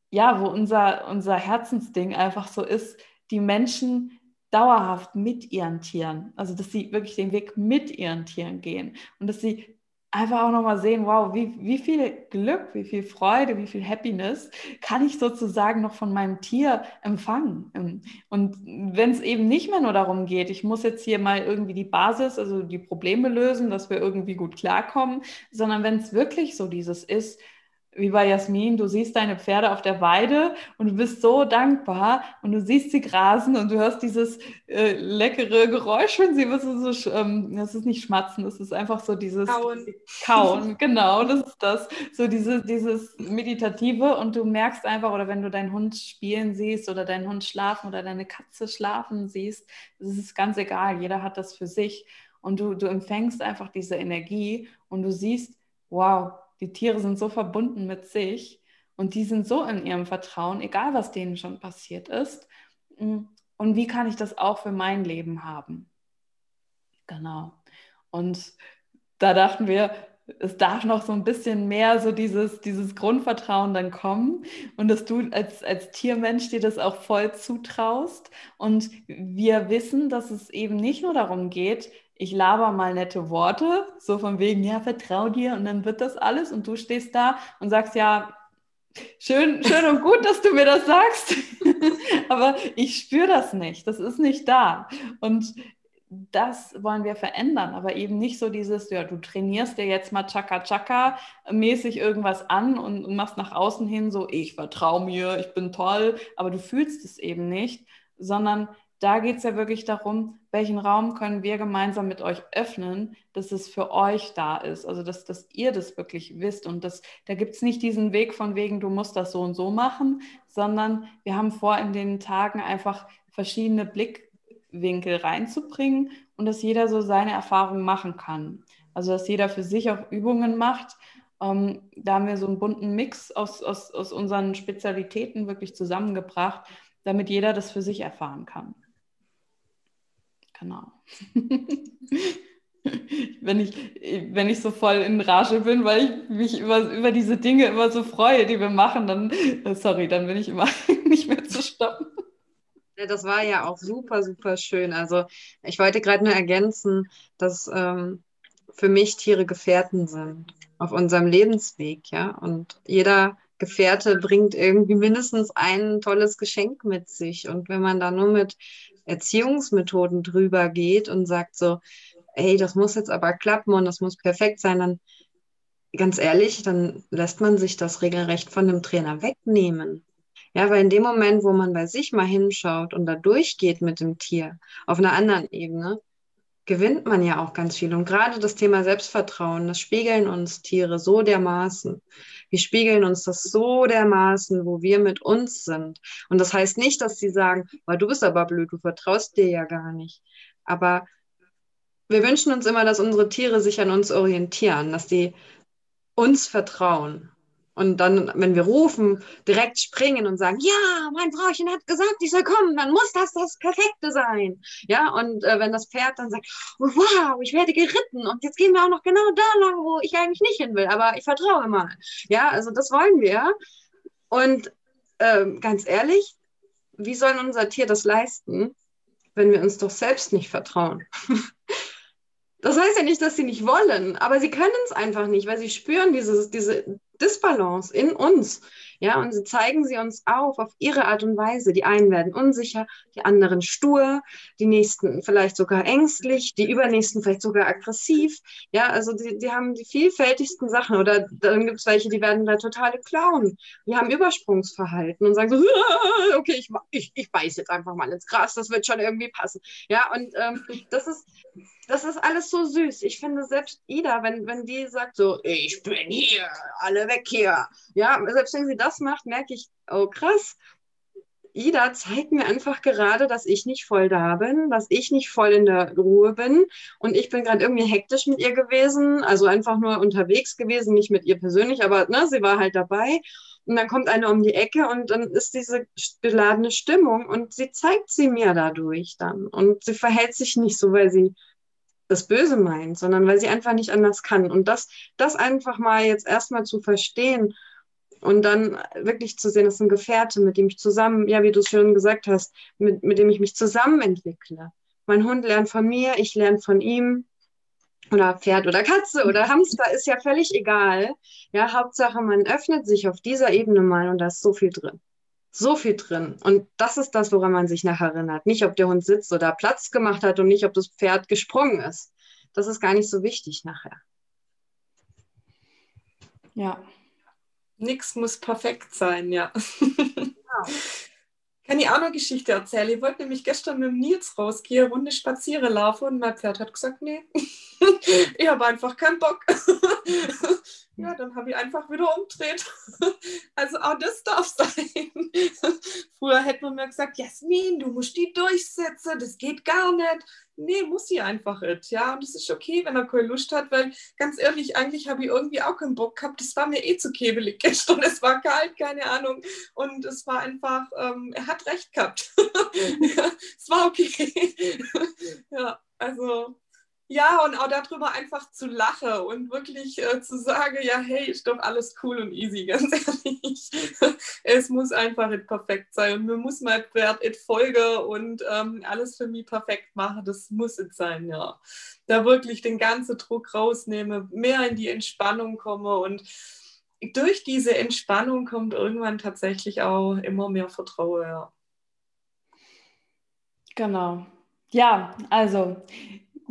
Speaker 1: ja, wo unser, unser Herzensding einfach so ist, die Menschen dauerhaft mit ihren Tieren, also dass sie wirklich den Weg mit ihren Tieren gehen und dass sie einfach auch nochmal sehen, wow, wie, wie viel Glück, wie viel Freude, wie viel Happiness kann ich sozusagen noch von meinem Tier empfangen. Ähm, und wenn es eben nicht mehr nur darum geht, ich muss jetzt hier mal irgendwie die Basis, also die Probleme lösen, dass wir irgendwie gut klarkommen, sondern wenn es wirklich so dieses ist, wie bei Jasmin, du siehst deine Pferde auf der Weide und du bist so dankbar und du siehst sie grasen und du hörst dieses äh, leckere Geräusch, wenn sie, was ist so, ähm, das ist nicht schmatzen, das ist einfach so dieses
Speaker 3: Kauen.
Speaker 1: Kauen, genau, das ist das, so diese, dieses Meditative und du merkst einfach, oder wenn du deinen Hund spielen siehst oder deinen Hund schlafen oder deine Katze schlafen siehst, das ist ganz egal, jeder hat das für sich Und du, du empfängst einfach diese Energie und du siehst, wow, die Tiere sind so verbunden mit sich und die sind so in ihrem Vertrauen, egal was denen schon passiert ist. Und wie kann ich das auch für mein Leben haben? Genau. Und da dachten wir, es darf noch so ein bisschen mehr so dieses, dieses Grundvertrauen dann kommen und dass du als, als Tiermensch dir das auch voll zutraust. Und wir wissen, dass es eben nicht nur darum geht, ich laber mal nette Worte, so von wegen, ja, vertrau dir und dann wird das alles und du stehst da und sagst, ja, schön, schön und gut, dass du mir das sagst, aber ich spüre das nicht, das ist nicht da. Und das wollen wir verändern, aber eben nicht so dieses, ja, du trainierst dir jetzt mal Chaka-Chaka-mäßig irgendwas an und, und machst nach außen hin so, ich vertraue mir, ich bin toll, aber du fühlst es eben nicht, sondern da geht es ja wirklich darum, welchen Raum können wir gemeinsam mit euch öffnen, dass es für euch da ist, also dass, dass ihr das wirklich wisst und das, da gibt es nicht diesen Weg von wegen, du musst das so und so machen, sondern wir haben vor, in den Tagen einfach verschiedene Blick Winkel reinzubringen und dass jeder so seine Erfahrungen machen kann. Also dass jeder für sich auch Übungen macht. Ähm, da haben wir so einen bunten Mix aus, aus, aus unseren Spezialitäten wirklich zusammengebracht, damit jeder das für sich erfahren kann. Genau. wenn, ich, wenn ich so voll in Rage bin, weil ich mich über, über diese Dinge immer so freue, die wir machen, dann, äh, sorry, dann bin ich immer nicht mehr zu stoppen.
Speaker 2: Das war ja auch super, super schön. Also ich wollte gerade nur ergänzen, dass ähm, für mich Tiere Gefährten sind auf unserem Lebensweg, ja. Und jeder Gefährte bringt irgendwie mindestens ein tolles Geschenk mit sich. Und wenn man da nur mit Erziehungsmethoden drüber geht und sagt so, hey, das muss jetzt aber klappen und das muss perfekt sein, dann ganz ehrlich, dann lässt man sich das regelrecht von dem Trainer wegnehmen. Ja, weil in dem Moment, wo man bei sich mal hinschaut und da durchgeht mit dem Tier auf einer anderen Ebene, gewinnt man ja auch ganz viel. Und gerade das Thema Selbstvertrauen, das spiegeln uns Tiere so dermaßen. Wir spiegeln uns das so dermaßen, wo wir mit uns sind. Und das heißt nicht, dass sie sagen, weil du bist aber blöd, du vertraust dir ja gar nicht. Aber wir wünschen uns immer, dass unsere Tiere sich an uns orientieren, dass die uns vertrauen. Und dann, wenn wir rufen, direkt springen und sagen, ja, mein Frauchen hat gesagt, ich soll kommen, dann muss das das Perfekte sein. Ja, und äh, wenn das Pferd dann sagt, wow, ich werde geritten und jetzt gehen wir auch noch genau da lang, wo ich eigentlich nicht hin will, aber ich vertraue mal. Ja, also das wollen wir. Und äh, ganz ehrlich, wie soll unser Tier das leisten, wenn wir uns doch selbst nicht vertrauen? Das heißt ja nicht, dass sie nicht wollen, aber sie können es einfach nicht, weil sie spüren dieses, diese Disbalance in uns. Ja, und sie zeigen sie uns auf, auf ihre Art und Weise. Die einen werden unsicher, die anderen stur, die nächsten vielleicht sogar ängstlich, die übernächsten vielleicht sogar aggressiv. Ja, also die, die haben die vielfältigsten Sachen. Oder dann gibt es welche, die werden da totale Clown. Die haben Übersprungsverhalten und sagen so, okay, ich, ich, ich beiß jetzt einfach mal ins Gras, das wird schon irgendwie passen. Ja, und ähm, das ist, das ist alles so süß. Ich finde selbst Ida, wenn, wenn die sagt so, ich bin hier, alle weg hier. Ja, selbst wenn sie das macht, merke ich, oh krass, Ida zeigt mir einfach gerade, dass ich nicht voll da bin, dass ich nicht voll in der Ruhe bin. Und ich bin gerade irgendwie hektisch mit ihr gewesen, also einfach nur unterwegs gewesen, nicht mit ihr persönlich, aber ne, sie war halt dabei. Und dann kommt eine um die Ecke und dann ist diese beladene Stimmung und sie zeigt sie mir dadurch dann. Und sie verhält sich nicht so, weil sie das Böse meint, sondern weil sie einfach nicht anders kann. Und das, das einfach mal jetzt erstmal zu verstehen und dann wirklich zu sehen, das ist ein Gefährte, mit dem ich zusammen, ja, wie du es schon gesagt hast, mit, mit dem ich mich zusammen entwickle. Mein Hund lernt von mir, ich lerne von ihm. Oder Pferd oder Katze oder Hamster ist ja völlig egal. Ja, Hauptsache, man öffnet sich auf dieser Ebene mal und da ist so viel drin. So viel drin. Und das ist das, woran man sich nachher erinnert. Nicht, ob der Hund sitzt oder Platz gemacht hat und nicht, ob das Pferd gesprungen ist. Das ist gar nicht so wichtig nachher.
Speaker 3: Ja, Nichts muss perfekt sein, ja. Genau. Kann ich auch noch eine Geschichte erzählen? Ich wollte nämlich gestern mit dem Nils rausgehen, Runde spazieren laufen und mein Pferd hat gesagt, nee, ich habe einfach keinen Bock. ja, dann habe ich einfach wieder umdreht. Also auch das darf sein. Früher hätte man mir gesagt, Jasmin, du musst die durchsetzen, das geht gar nicht. Nee, muss sie einfach nicht. Ja, und das ist okay, wenn er keine Lust hat, weil ganz ehrlich, eigentlich habe ich irgendwie auch keinen Bock gehabt. Das war mir eh zu kebelig gestern. Es war kalt, keine Ahnung. Und es war einfach, ähm, er hat recht gehabt. ja, es war okay. ja, also ja, und auch darüber einfach zu lachen und wirklich äh, zu sagen, ja, hey, ist doch alles cool und easy, ganz ehrlich. es muss einfach nicht perfekt sein und mir muss mal Pferd et folge und ähm, alles für mich perfekt machen, das muss es sein, ja. Da wirklich den ganzen Druck rausnehme, mehr in die Entspannung komme und durch diese Entspannung kommt irgendwann tatsächlich auch immer mehr Vertrauen, ja.
Speaker 1: Genau. Ja, also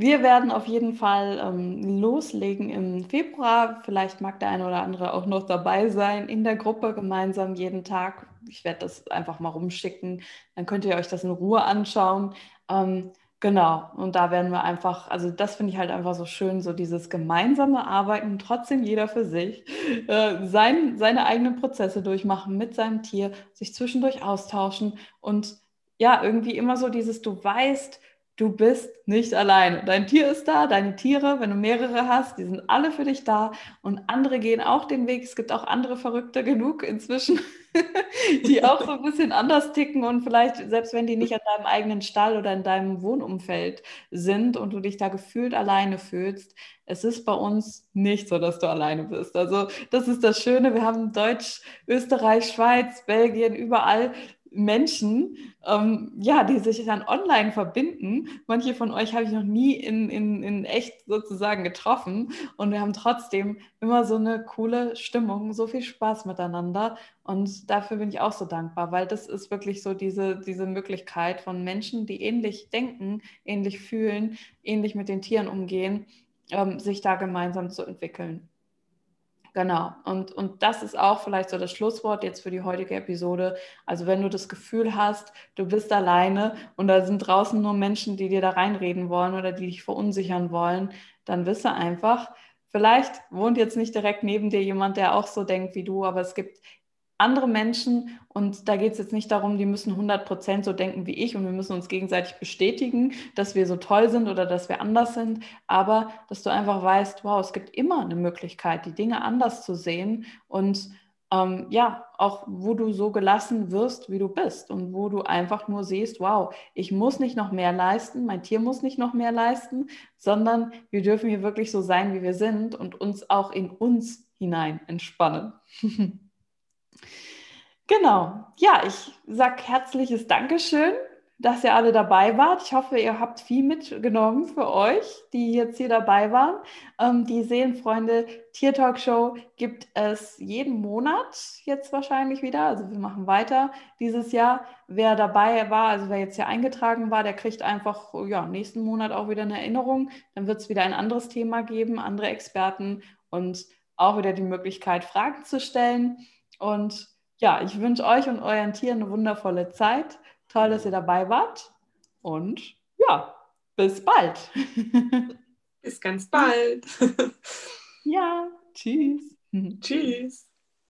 Speaker 1: wir werden auf jeden Fall ähm, loslegen im Februar. Vielleicht mag der eine oder andere auch noch dabei sein in der Gruppe gemeinsam jeden Tag. Ich werde das einfach mal rumschicken. Dann könnt ihr euch das in Ruhe anschauen. Ähm, genau. Und da werden wir einfach, also das finde ich halt einfach so schön, so dieses gemeinsame Arbeiten, trotzdem jeder für sich, äh, sein, seine eigenen Prozesse durchmachen mit seinem Tier, sich zwischendurch austauschen und ja, irgendwie immer so dieses, du weißt, du bist nicht allein. Dein Tier ist da, deine Tiere, wenn du mehrere hast, die sind alle für dich da und andere gehen auch den Weg. Es gibt auch andere Verrückte genug inzwischen, die auch so ein bisschen anders ticken und vielleicht, selbst wenn die nicht an deinem eigenen Stall oder in deinem Wohnumfeld sind und du dich da gefühlt alleine fühlst, es ist bei uns nicht so, dass du alleine bist. Also das ist das Schöne. Wir haben Deutsch, Österreich, Schweiz, Belgien, überall Menschen, ähm, ja, die sich dann online verbinden. Manche von euch habe ich noch nie in, in, in echt sozusagen getroffen und wir haben trotzdem immer so eine coole Stimmung, so viel Spaß miteinander und dafür bin ich auch so dankbar, weil das ist wirklich so diese, diese Möglichkeit von Menschen, die ähnlich denken, ähnlich fühlen, ähnlich mit den Tieren umgehen, ähm, sich da gemeinsam zu entwickeln. Genau. Und, und das ist auch vielleicht so das Schlusswort jetzt für die heutige Episode. Also wenn du das Gefühl hast, du bist alleine und da sind draußen nur Menschen, die dir da reinreden wollen oder die dich verunsichern wollen, dann wisse einfach, vielleicht wohnt jetzt nicht direkt neben dir jemand, der auch so denkt wie du, aber es gibt andere Menschen und da geht es jetzt nicht darum, die müssen 100% so denken wie ich und wir müssen uns gegenseitig bestätigen, dass wir so toll sind oder dass wir anders sind, aber dass du einfach weißt, wow, es gibt immer eine Möglichkeit, die Dinge anders zu sehen und ähm, ja, auch wo du so gelassen wirst, wie du bist und wo du einfach nur siehst, wow, ich muss nicht noch mehr leisten, mein Tier muss nicht noch mehr leisten, sondern wir dürfen hier wirklich so sein, wie wir sind und uns auch in uns hinein entspannen. Genau. Ja, ich sage herzliches Dankeschön, dass ihr alle dabei wart. Ich hoffe, ihr habt viel mitgenommen für euch, die jetzt hier dabei waren. Ähm, die Seelenfreunde Tier Talk Show gibt es jeden Monat jetzt wahrscheinlich wieder. Also wir machen weiter dieses Jahr. Wer dabei war, also wer jetzt hier eingetragen war, der kriegt einfach ja, nächsten Monat auch wieder eine Erinnerung. Dann wird es wieder ein anderes Thema geben, andere Experten und auch wieder die Möglichkeit, Fragen zu stellen. Und ja, ich wünsche euch und euren Tieren eine wundervolle Zeit. Toll, dass ihr dabei wart. Und ja, bis bald.
Speaker 3: bis ganz bald.
Speaker 1: ja, tschüss.
Speaker 3: Tschüss.